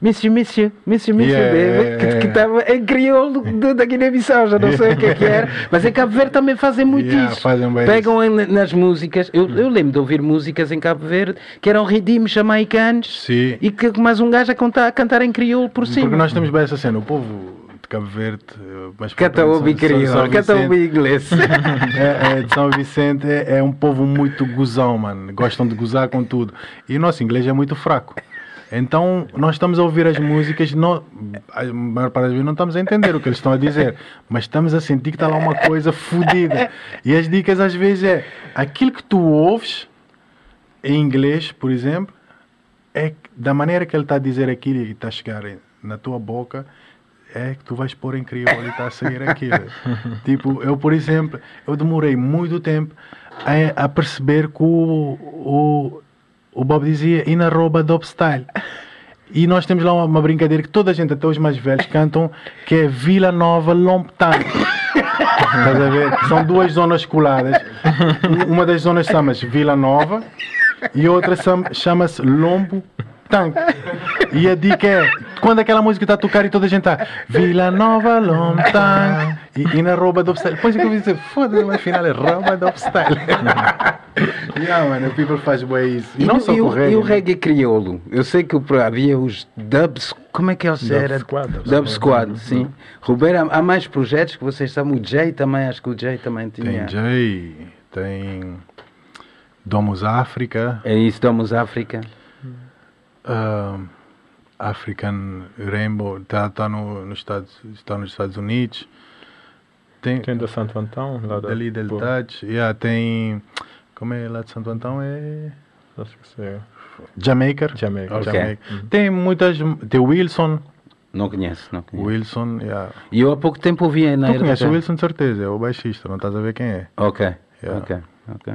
Monsieur, Monsieur, Monsieur, Monsieur
Yeah,
baby, que- estava em crioulo da Guiné-Bissau, já não sei o que é que era, mas em Cabo Verde também fazem muito
Yeah,
isso.
fazem
Pegam nas músicas, eu, eu lembro de ouvir músicas em Cabo Verde que eram ritmos jamaicanos
Sim.
e que mais um gajo a, contar, a cantar em crioulo por cima.
Porque nós temos bem essa cena. O povo de Cabo Verde, eh, mas São
crioulo,
Vicente,
inglês.
é, é, de São Vicente é, é um povo muito gozão, mano. Gostam de gozar com tudo. E o nosso inglês é muito fraco. Então, nós estamos a ouvir as músicas, não, a maior parte das vezes não estamos a entender o que eles estão a dizer, mas estamos a sentir que está lá uma coisa fodida. E as dicas às vezes é aquilo que tu ouves em inglês, por exemplo, é da maneira que ele está a dizer aquilo e está a chegar na tua boca, é que tu vais pôr em crioulo e está a sair aquilo. tipo, eu, por exemplo, eu demorei muito tempo a, a perceber que o, o, o Bob dizia e na rouba dope style. E nós temos lá uma, brincadeira que toda a gente, até os mais velhos, cantam, que é Vila Nova Lomptan. Estás a ver? São duas zonas coladas. Um- Uma das zonas chama-se Vila Nova e outra chama- chama-se Lombo Tanque. E a dica é, quando aquela música está a tocar e toda a gente está Vila Nova Tanque e, e na rouba do style. Depois é que eu vi dizer, foda-se, mas afinal é rouba do style. yeah, mano, o people faz bem isso. E,
E,
não só
e o,
o reggae.
e o
né?
reggae crioulo? Eu sei que o- havia os dubs, como é que eles
Dub
era?
Squad, Dub
Dub
Squad.
Squad, sim. Roberto, há, há mais projetos que vocês sabem? O Jay também, acho que o Jay também tinha.
Tem Jay, tem Domus África,
É isso, Domos África.
ah, African Rainbow, está tá no, nos Estados, está nos Estados Unidos. Tem,
Tem da Santo Antão, lá da.
dali del Touch, yeah, tem, como é lá de Santo Antão? É
Acho que sei.
Jamaica.
Jamaica.
Ok.
Jamaica. Tem muitas, tem Wilson,
Não conheço, não conheço.
Wilson, yeah.
E eu há pouco tempo ouvi na
Tu conheces o Wilson de certeza, é o baixista, não estás a ver quem é.
Ok,
Yeah.
ok, ok.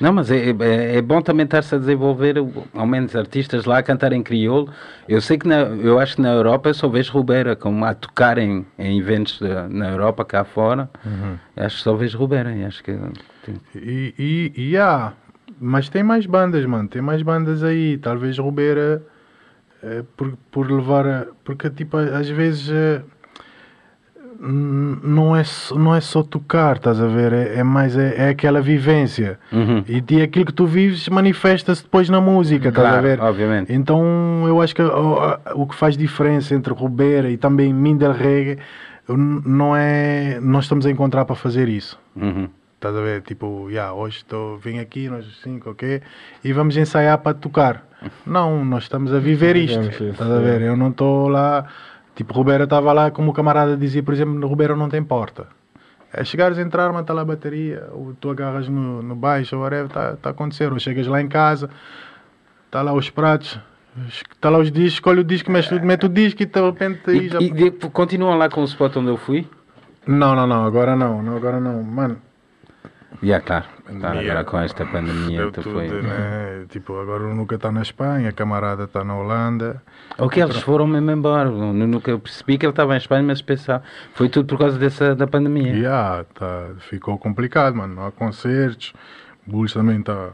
Não, mas é, é, é bom também estar-se a desenvolver, ao menos artistas lá a cantar em crioulo. Eu sei que na, eu acho que na Europa eu só vejo Rubeira, como a tocar em, em eventos eh, na Europa, cá fora. Acho que só vejo Rubeira. e Acho que tem-
E, e, e há, mas tem mais bandas, mano. Tem mais bandas aí. Talvez Rubeira, eh, por, por levar a. Porque, tipo, às vezes. Não é, não é só tocar, estás a ver? É, é mais é, é aquela vivência.
Uhum.
E, e aquilo que tu vives manifesta-se depois na música, estás a
Claro,
ver?
obviamente.
Então eu acho que o, a- o que faz diferença entre Rubeira e também Mindel Reggae não é. Nós estamos a encontrar para fazer isso.
Uhum.
Estás a ver? Tipo, yeah, hoje estou, vim aqui, nós cinco, ok? E vamos ensaiar para tocar. Não, nós estamos a viver isto. Estás a ver? Eu não estou lá. Tipo, Rubeira estava lá, como o camarada dizia, por exemplo, Rubeira não tem porta. É chegares a entrar, matar lá a bateria, ou tu agarras no, no baixo, ou whatever, está tá a acontecer. Ou chegas lá em casa, está lá os pratos, está lá os discos, escolhe o disco, mete, mete o disco e de repente aí
E,
já.
e continuam lá com o spot onde eu fui?
Não, não, não, agora não, não, agora não. Mano,
Já, claro. claro
Pandemia.
agora com esta pandemia,
tudo,
foi.
né? Tipo, agora o Nuca está na Espanha, a camarada está na Holanda.
Ok, eles foram mesmo embora. No- Nunca eu percebi que ele estava em Espanha, mas pensava. Foi tudo por causa dessa, da pandemia.
E ah, tá, ficou complicado, mano. Não há concertos, Bulls também está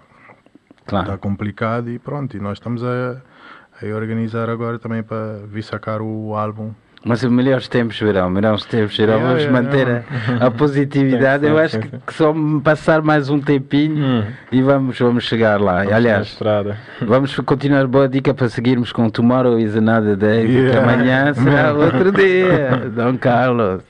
Claro.
tá complicado e pronto. E nós estamos a, a organizar agora também para vir sacar o álbum.
Mas os melhores tempos virão, melhores tempos virão.
Yeah,
Vamos
yeah,
manter
yeah,
a, a positividade. Eu acho que, que só passar mais um tempinho
Hum.
e vamos, vamos chegar lá.
Vamos
Aliás, vamos continuar. Boa dica para seguirmos com Tomorrow is another day, porque amanhã será outro dia. Dom Carlos.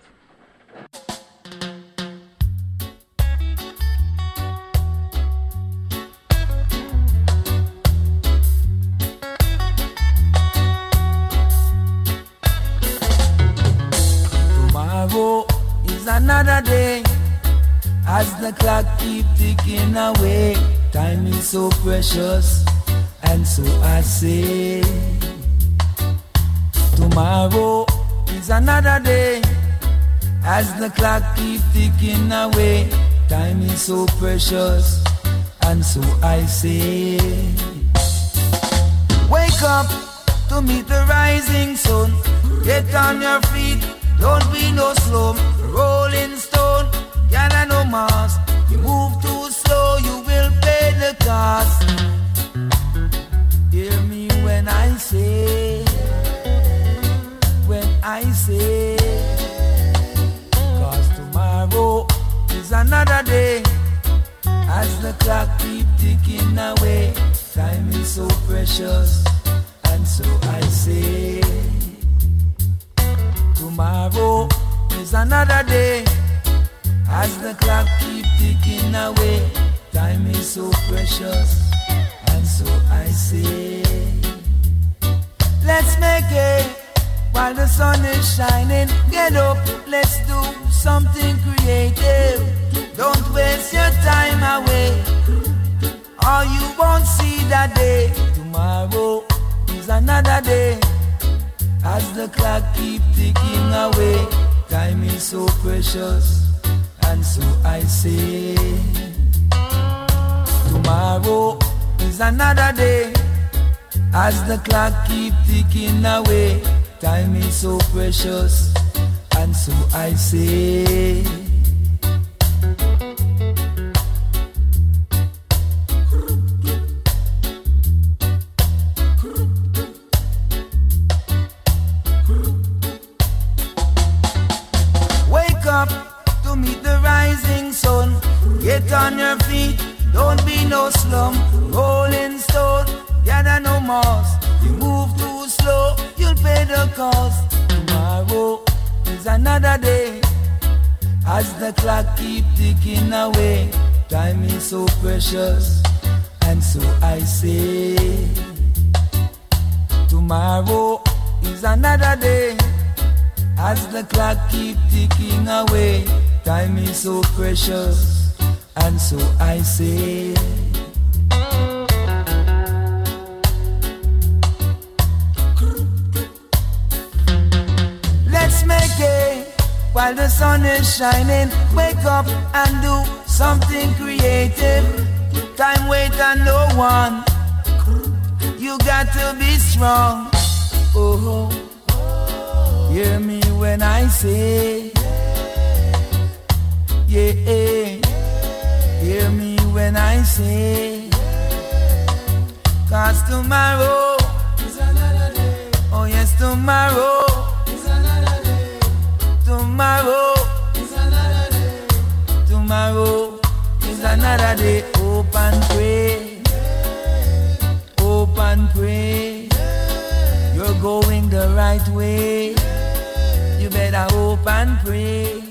Precious, and so I say. Tomorrow is another day. As the clock keep ticking away, time is so precious, and so I say. Wake up to meet the rising sun. Get on your feet, don't be say, cause tomorrow is another day. As the clock keep ticking away, time is so precious, and so I say, tomorrow is another day. As the clock keep ticking away, time is so precious, and so I say, let's make it while the sun is shining. Get up, let's do something creative. Don't waste your time away, or you won't see that day. Tomorrow is another day. As the clock keep ticking away, time is so precious, and so I say, tomorrow is another day. As the clock keep ticking away, time is so precious, and so I say. Cost. Tomorrow is another day. As the clock keep ticking away, time is so precious, and so I say, tomorrow is another day. As the clock keep ticking away, time is so precious, and so I say. While the sun is shining. Wake up and do something creative.
Time wait on no one. You got to be strong. Oh, oh. hear me when I say, yeah. Hear me when I say, cause tomorrow is another day. Oh yes, tomorrow. Tomorrow is another day. Hope and pray. Hope and pray. You're going the right way. You better hope and pray.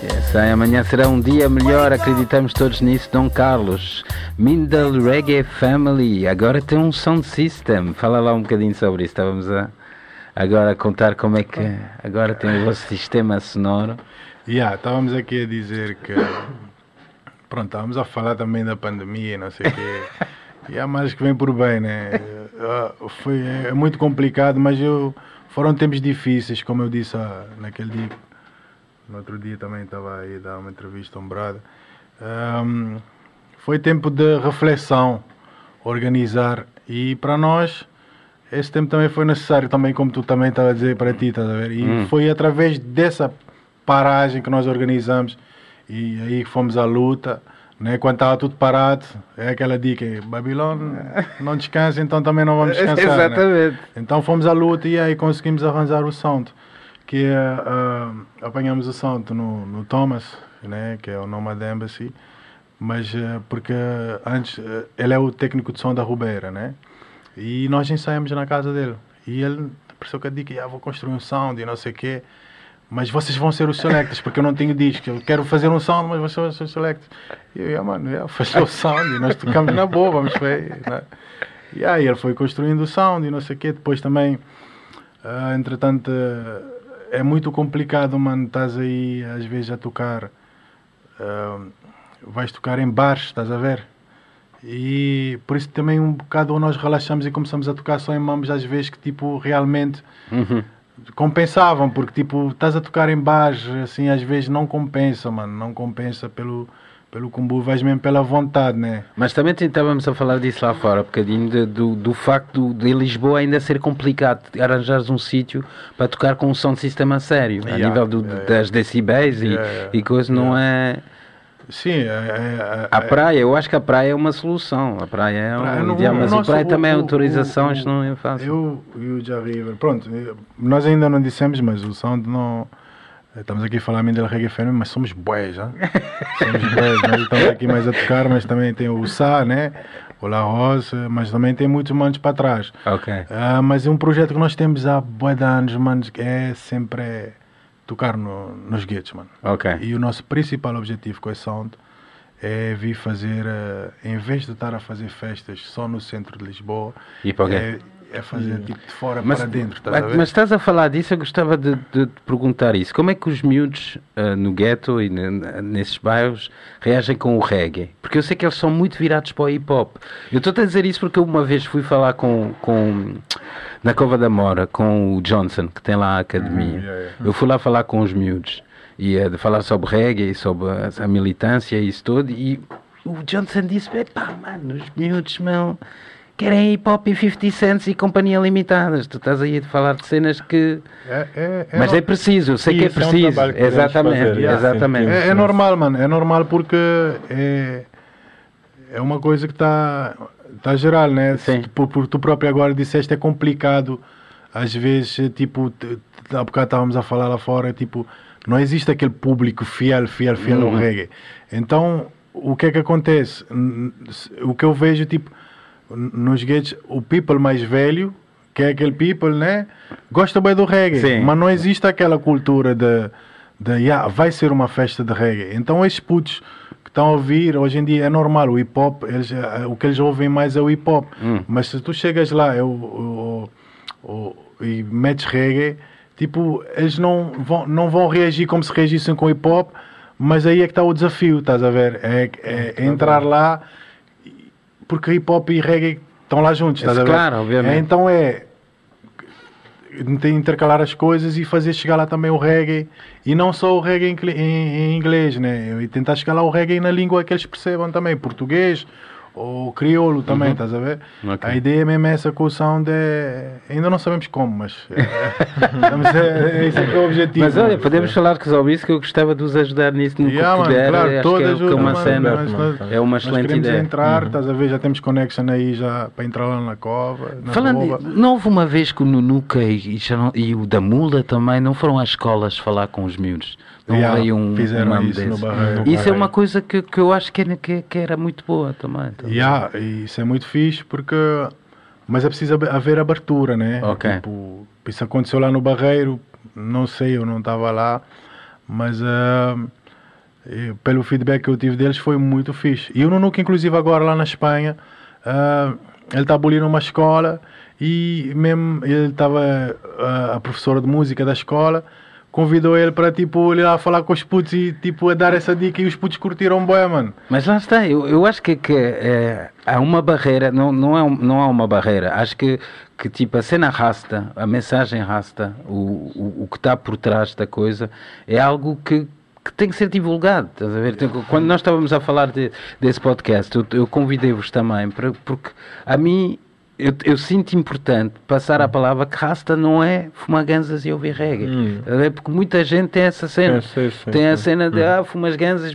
Yes, ai, amanhã será um dia melhor, acreditamos todos nisso, Dom Carlos. Mindel Reggae Family, agora tem um sound system. Fala lá um bocadinho sobre isso. Estávamos a agora a contar como é que agora tem o vosso sistema sonoro.
Yeah, estávamos aqui a dizer que. Pronto, estávamos a falar também da pandemia, não sei o quê. E há mais que vem por bem, né? Ah, Foi, é muito complicado, mas eu, foram tempos difíceis, como eu disse ah, naquele dia. No outro dia também estava aí a dar uma entrevista um brother. Ahm, foi tempo de reflexão, organizar. E para nós, esse tempo também foi necessário, também como tu também estava a dizer para ti, estás a ver? E
Hum.
foi através dessa paragem que nós organizamos e aí fomos à luta. Né? Quando estava tudo parado, é aquela dica: Babilônia não descansa, então também não vamos descansar. né?
Exatamente.
Então fomos à luta e aí conseguimos arranjar o sound. Que é, ah, apanhamos o sound no, no Thomas, né? que é o Nomad Embassy, mas eh, porque antes eh, ele é o técnico de som da Rubeira, né? E nós ensaiamos na casa dele. E ele pensou que eu digo, ah, vou construir um sound e não sei o quê. Mas vocês vão ser os selectors, porque eu não tenho disco. Eu quero fazer um sound, mas vocês vão ser os selectors. E eu, yeah, mano, yeah, faz o sound. E nós tocamos na boa, vamos ver. Né? E aí ele foi construindo o sound e não sei o quê. Depois também, ah, entretanto, é muito complicado, mano. Estás aí, às vezes, a tocar. ah, vais tocar em bares, estás a ver? E por isso também um bocado nós relaxamos e começamos a tocar só em mambos às vezes que tipo realmente
Uhum.
compensavam, porque tipo, estás a tocar em bares, assim, às vezes não compensa, mano, não compensa pelo, pelo combo, vais mesmo pela vontade, né?
Mas também estávamos a falar disso lá fora, um bocadinho de- do, do facto de Lisboa ainda ser complicado arranjares um sítio para tocar com um som de sistema sério, a
Yeah,
nível do-
yeah,
das decibéis e,
Yeah, yeah,
e coisas, não é.
Sim, é, é,
A
é-
praia, eu acho que a praia é uma solução. A praia é um
Praia, não-
ideal, mas a praia
o-
também é
o-
autorização,
o-
isto não é fácil.
Eu e o River, pronto, nós ainda não dissemos, mas o sound não. Estamos aqui a falar da Reggae FM, mas somos boés, já. somos boés, nós estamos aqui mais a tocar, mas também tem o Sá, né? O La Rosa, mas também tem muitos manos para trás.
Ok.
Ah, mas é um projeto que nós temos há bué de anos, mano, que é sempre é, tocar no, nos guetos, mano.
Ok.
E o nosso principal objetivo com esse sound é vir fazer, eh, em vez de estar a fazer festas só no centro de Lisboa,
E para
é, é fazer tipo de fora
Mas,
para dentro, estás
mas, mas estás a falar disso, eu gostava de, de te perguntar isso. Como é que os miúdos ah, no gueto e ne- nesses bairros reagem com o reggae? Porque eu sei que eles são muito virados para o hip hop. Eu estou a dizer isso porque eu uma vez fui falar com, com na Cova da Mora com o Johnson, que tem lá a academia.
Uhum, yeah, yeah.
Eu fui lá falar com os miúdos e eh, de falar sobre reggae e sobre a, a militância e isso tudo. E o Johnson disse: pá, mano, os miúdos, meu, querem hip hop e 50 cents e companhia limitadas. Tu estás aí a falar de cenas que.
É, é, é
Mas
no-
é preciso, eu sei que é
é um
preciso.
trabalho que
exatamente,
fazer,
exatamente.
É, é normal, mano. É normal porque é, é uma coisa que está tá geral, né?
Sim.
Por, por tu próprio agora disseste, é complicado. Às vezes, tipo, t- t- há bocado estávamos a falar lá fora, tipo, não existe aquele público fiel, fiel, fiel
Uhum.
ao reggae. Então, o que é que acontece? O que eu vejo, tipo, nos gates, o people mais velho, que é aquele people, né? Gosta bem do reggae,
Sim.
mas não existe aquela cultura de, de yeah, vai ser uma festa de reggae. Então esses putos que estão a ouvir, hoje em dia é normal, o hip hop, eles, eh, o que eles ouvem mais é o hip hop.
Hum.
Mas se tu chegas lá eu, o- o- o- e metes reggae, tipo, eles não vão, não vão reagir como se reagissem com hip hop, mas aí é que está o desafio, estás a ver? É, é entrar lá, porque hip hop e reggae estão lá juntos, a ver?
Claro, obviamente.
É, então é inter- intercalar as coisas e fazer chegar lá também o reggae. E não só o reggae em, em- em inglês, né? E tentar chegar lá o reggae na língua que eles percebam também, português ou crioulo também,
Uhum.
estás a ver?
Ok.
A ideia mesmo é essa com o sound é... Ainda não sabemos como, mas é, a- é, esse é que é o objetivo.
Mas olha, podemos falar que sobre isso que eu gostava de os ajudar nisso no
Yeah,
que puder.
claro,
acho
toda
que é,
ajuda,
que é uma
mano,
cena.
mas nós-
É uma excelente ideia.
entrar, estás a ver? Já temos connection aí já para entrar lá na cova. Na
Falando, de- não houve uma vez que o Nunuca e, e e o da Mula também não foram às escolas falar com os miúdos. Não
Yeah,
veio um,
fizeram
um
isso no
desse.
Barreiro.
Isso é uma coisa que, que eu acho que, era- que, que era muito boa também. também.
Yeah, e isso é muito fixe porque. Mas é preciso haver- abertura, né?
Ok.
Tipo, isso aconteceu lá no Barreiro, não sei, eu não estava lá, mas e pelo feedback que eu tive deles foi muito fixe. E o Nunuca, inclusive, agora lá na Espanha, ah, ele está abolindo uma escola e mesmo ele estava, a professora de música da escola convidou ele para tipo, ir lá falar com os putos e tipo, a dar essa dica e os putos curtiram bem, mano.
Mas lá está, eu, eu acho que, que é, há uma barreira, não, não, é, não há uma barreira, acho que, que tipo a cena rasta, a mensagem rasta, o, o, o que está por trás da coisa, é algo que, que tem que ser divulgado. Estás a ver? Quando nós estávamos a falar de- desse podcast, eu, eu convidei-vos também, para, porque a mim. Eu, eu sinto importante passar a palavra que rasta não é fumar ganzas e ouvir reggae.
Hum.
Ver? Porque muita gente tem essa cena.
Sim, sim, sim,
tem a cena de ah, fumas ganzas,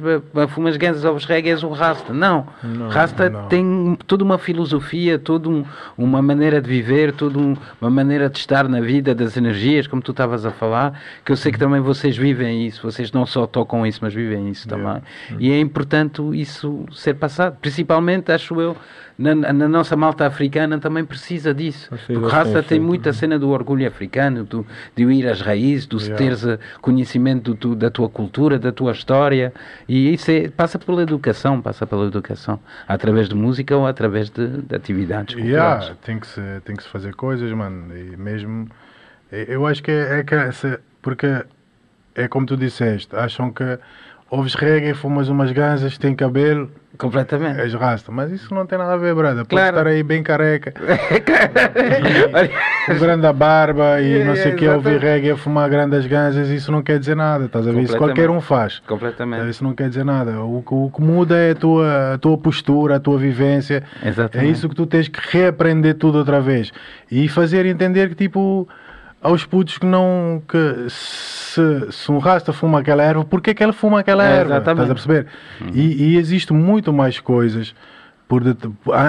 fumas ganzas, ouves reggae, és um rasta. Não.
Não,
rasta
não.
tem toda uma filosofia, toda um- uma maneira de viver, toda um- uma maneira de estar na vida, das energias, como tu estavas a falar, que eu sei que também vocês vivem isso, vocês não só tocam isso, mas vivem isso também. E é importante isso ser passado. Principalmente, acho eu, na, na nossa malta africana também precisa disso.
Precisa,
Porque raça tem muita cena do orgulho africano, do, de ir às raízes, do
Yeah.
teres eh, conhecimento do da tua cultura, da tua história. E isso é- passa pela educação, passa pela educação. Através de música ou através de, de atividades culturais.
Yeah, tem que se tem que se fazer coisas, mano. E mesmo eu acho que é, é que essa, porque é como tu disseste, acham que ouves reggae, fumas umas ganzas, tem cabelo,
Completamente.
és rasta, mas isso não tem nada a ver, brother. Pode
Claro.
estar aí bem careca,
Olha,
com grande barba e
Yeah,
não sei o
yeah,
que, ouvir reggae, fumar grandes ganzas, isso não quer dizer nada, estás a ver? Isso qualquer um faz.
Completamente.
Isso não quer dizer nada. O, que- o que muda é a tua, a tua postura, a tua vivência. É
Exatamente.
isso que tu tens que reaprender tudo outra vez. E fazer entender que, tipo, aos putos que não. que se, se um rasta fuma aquela erva, porquê que ele fuma aquela
É,
erva?
exatamente.
Estás a perceber? E, e existe muito mais coisas por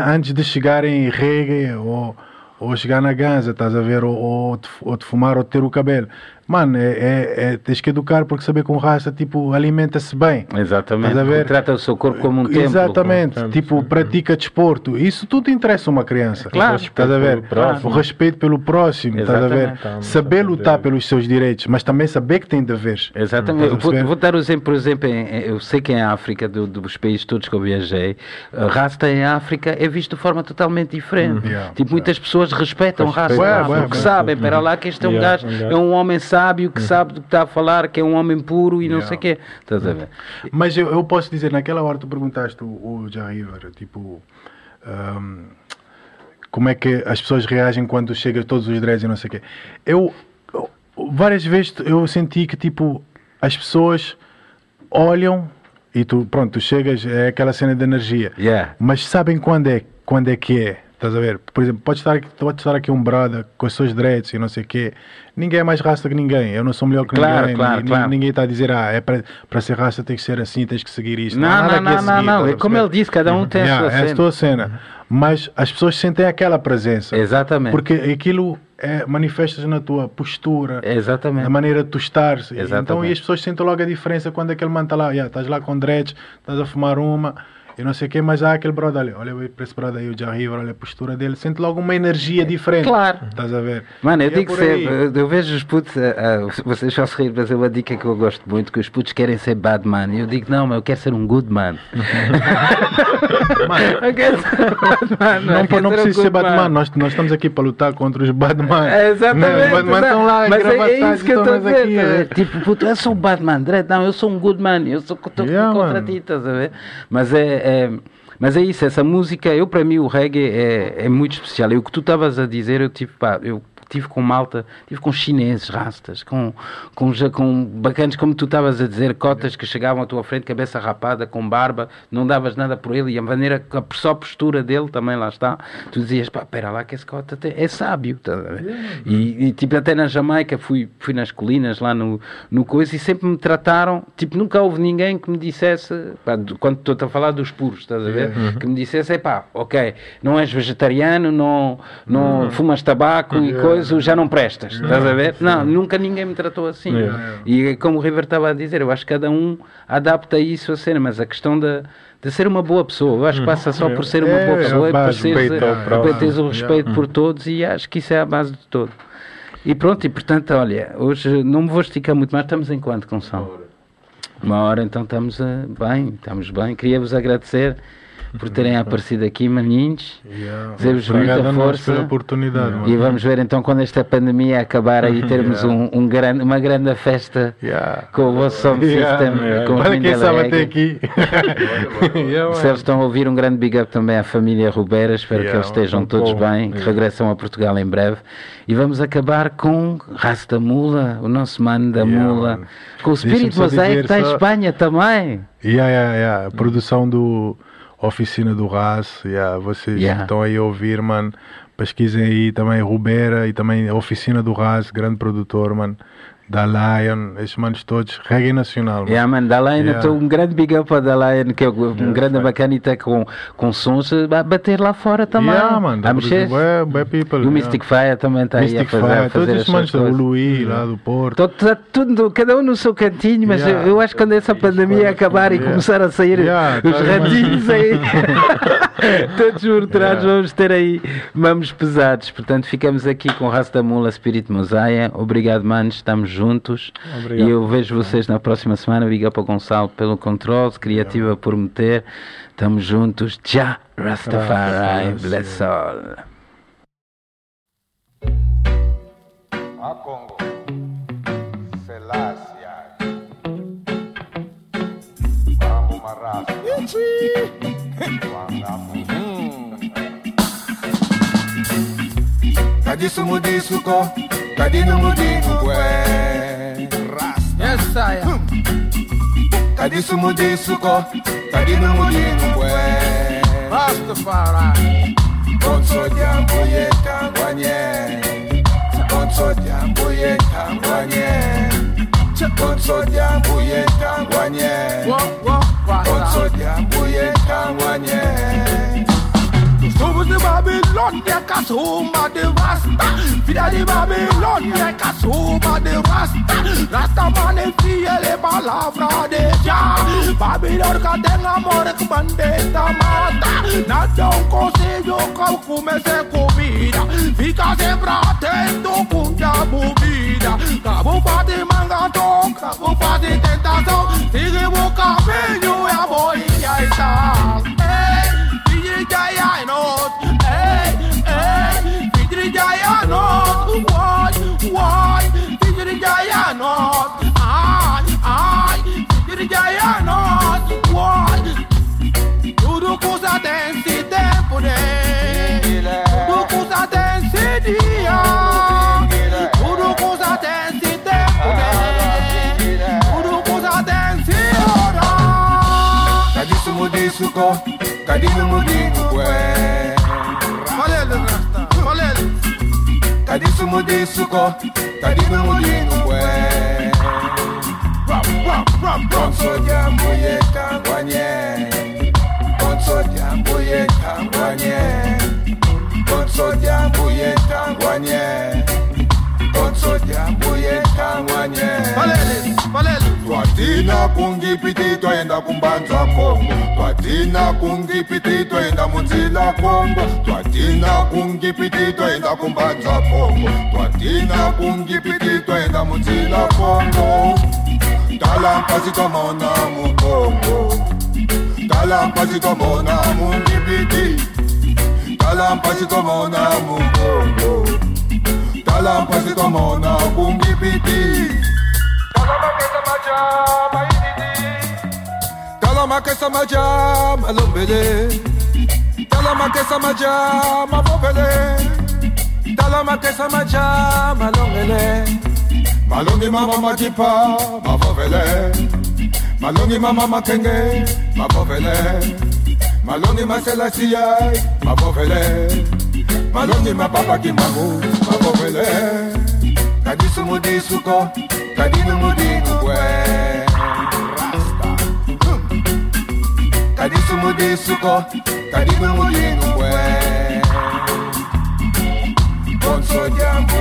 antes de chegarem em reggae ou, ou chegar na ganza, estás a ver? Ou, ou, ou de fumar ou de ter o cabelo. Mano, é, é, é- tens que educar porque saber que um rasta, tipo, alimenta-se bem.
Exatamente.
Estás a ver?
Trata o seu corpo como um templo.
Exatamente,
como um
tipo,
sim.
pratica desporto. Isso tudo interessa uma criança.
Claro.
estás a ver?
Respeito pelo próximo.
O respeito pelo próximo, estás a ver?
Tá,
Saber
tá,
lutar pelos seus direitos, mas também saber que tem deveres.
Exatamente. Vou, vou dar o exemplo, por exemplo, em- em- eu sei que em África, do- dos países todos que eu viajei, a rasta em África é visto de forma totalmente diferente.
Yeah.
Tipo, muitas pessoas respeitam rasta
Ué, ué,
porque
ué.
sabem, para lá que este é um
Yeah,
gajo,
um gajo.
é um homem sábio que sabe do que está a falar, que é um homem puro e não
Yeah.
sei o quê. Estás a ver?
Mas eu, eu posso dizer, naquela hora tu perguntaste o, River, tipo, ahm, como é que as pessoas reagem quando chega todos os dreads e não sei o quê. Eu, eu- várias vezes eu senti que, tipo, as pessoas olham e tu, pronto, tu chegas, é aquela cena de energia.
Yeah.
Mas sabem quando é, quando é que é? Estás a ver? Por exemplo, pode estar, aqui- pode estar aqui um brother com os seus dreads e não sei o quê. Ninguém é mais rasta que ninguém. Eu não sou melhor que
Claro,
ninguém.
claro,
Ni-
claro.
Ninguém está a dizer, ah, é para, ser rasta tem que ser assim, tens que seguir isto.
Não, não,
a
não, não,
seguir,
não. É
a
como ele disse, cada um tem a
Yeah,
sua
é a
cena.
tua cena. Mas as pessoas sentem aquela presença.
Exatamente.
Porque aquilo é, manifestas na tua postura,
Exatamente.
na maneira de tu estares.
Exatamente.
Então, e as pessoas sentem logo a diferença quando aquele mano está lá, yeah, estás lá com dreads, estás a fumar uma, e não sei o quê, mas há aquele brother ali, olha para esse brother aí, o Jah River, olha a postura dele, sente logo uma energia diferente.
Claro.
Estás a ver?
Mano, eu
E é
digo
aí.
sempre, eu- eu vejo os putos, ah, ah, vocês só se rirem, mas é uma dica que eu gosto muito, que os putos querem ser bad man. E eu digo, não, mas eu quero ser um good man. eu quero ser bad man.
Não, não
ser um
precisa ser Batman,
man.
nós, nós estamos aqui para lutar contra os Batman.
É, exatamente.
Os Batman
não,
estão lá,
mas é, é isso que eu estou a dizer.
é.
Tipo, puto, eu sou um Batman, Dredd, não, eu sou um good man, eu sou estou
Yeah,
contra
mano.
ti, estás a ver? Mas é, é- mas é isso, essa música, eu para mim o reggae é, é muito especial. E o que tu estavas a dizer, eu tipo, pá, eu tive com malta, tive com chineses, rastas, com, com, com bacanas, como tu estavas a dizer, cotas que chegavam à tua frente, cabeça rapada, com barba, não davas nada por ele, e a maneira, a só a postura dele também lá está, tu dizias, pá, pera lá que esse cota até é sábio, estás a ver? E, e, tipo, até na Jamaica, fui, fui nas colinas, lá no, no coisa, e sempre me trataram, tipo, nunca houve ninguém que me dissesse, pá, do- quando estou a falar dos puros, estás a ver? Que me dissesse, é pá, ok, não és vegetariano, não, não fumas tabaco e coisa, já não prestas, estás a ver? Não, nunca ninguém me tratou assim.
Yeah.
E como o River estava a dizer, eu acho que cada um adapta isso a cena, mas a questão da de ser uma boa pessoa, eu acho que passa só por ser uma
É,
boa
é
pessoa e por seres,
respeito ao
por
próximo.
teres o respeito por todos e acho que isso é a base de tudo. E pronto, e portanto, olha, hoje não me vou esticar muito mais, estamos em quanto, Gonçalo? Uma hora, então estamos eh, bem, estamos bem. Queria-vos agradecer por terem aparecido aqui, maninhos.
Yeah.
Desejo-vos muita
nós
força.
oportunidade.
E vamos ver então quando esta pandemia acabar aí termos
Yeah.
um, um grande, uma grande festa
Yeah.
com o vosso
Yeah.
system. Com os
Olha quem sabe até aqui.
Se eles estão a ouvir, um grande big up também à família Rubeira. Espero que eles estejam todos
povo.
bem, que regressam a Portugal em breve. E vamos acabar com Raça da Mula, o nosso mano da Mula, com o Espírito Mosaico em Espanha também.
Yeah, yeah, yeah. A produção do Oficina do RAS. Yeah. Vocês
Yeah.
estão aí a ouvir, mano. Pesquisem aí também Rubera e também Oficina do RAS, grande produtor, mano. Da Lion, esses manos todos, reggae nacional, mano.
Yeah, man, Dalain,
Yeah.
um grande big up para Dalain, que é um grande bacana está com, com sons a bater lá fora também.
Yeah, mano.
a mexer.
Bué, bué people.
E o
yeah.
Mystic Fire também está aí a
Mystic
fazer, a
Fire,
fazer
todos esses manos, o. Luí lá do Porto.
Tá tudo, cada um no seu cantinho, mas
Yeah.
eu, eu acho que quando essa pandemia acabar e
Yeah.
começar a sair
Yeah,
os
tá
ratinhos aí, todos murturados, vamos ter aí mamos pesados. Portanto, ficamos aqui com da Mula, Espírito Mosaia. Obrigado, manos, estamos juntos.
Obrigado.
E eu vejo vocês na próxima semana. Big up ao Gonçalo pelo controle, criativa por meter. Estamos juntos. Já, Rastafari,
Rastafari,
bless all.
a Congo, Selassie,
kadisumu disuko kadinumu dikukwe
yes sir
hmm. kadisumu disuko kadinumu dikukwe
rastafari.
Konso jambo yetangwanye konso jambo yetangwanye konso jambo
yetangwanye
konso jambo yetangwanye
Somos de Babilônia. É caçuma de Rasta. Filha de Babilônia, é caçuma de Rasta. Rasta mane fiel é palavra de já. Babilônia que tem amor que bandeta mata. Nada um conselho como comece comida. Fica sempre atento com a bebida. Cabo faz manga cabo faz tentação. Sigue o caminho e a boia está. Ei! Fidri Jaya not,
Moko, Kadimu Dikwe.
Malele Rasta,
Malele. Kadisumu Disuko, Kadimu Dikwe. Ram, ram, ram, ram. Soja Mbuye Kangwanye. Soja Mbuye Kangwanye. Soja Mbuye Kangwanye. Twatina kungipiti twenda kumbanza Kongo. Twatina kungipiti twenda munzila Kongo. Twatina kungipiti twenda kumbanza Kongo. Twatina kungipiti twenda munzila Kongo. Talampasi tomona mu Kongo Talampasi tomona mungipiti Talampasi tomona mu Kongo Talampasi tomona kungipiti Tell him I kiss my jam, I love it.
Tell him I kiss
my jam, I love it. Tell him I kiss my jam, I love it. Malongi mama majipa, mavovele. Malongi mama makenge, mavovele. Malongi maselasia, mavovele. Malongi mapapa kimangu, mavovele. Kadisumuti suko. Kadisumudesuko, kadibumudinubwe Konso jambu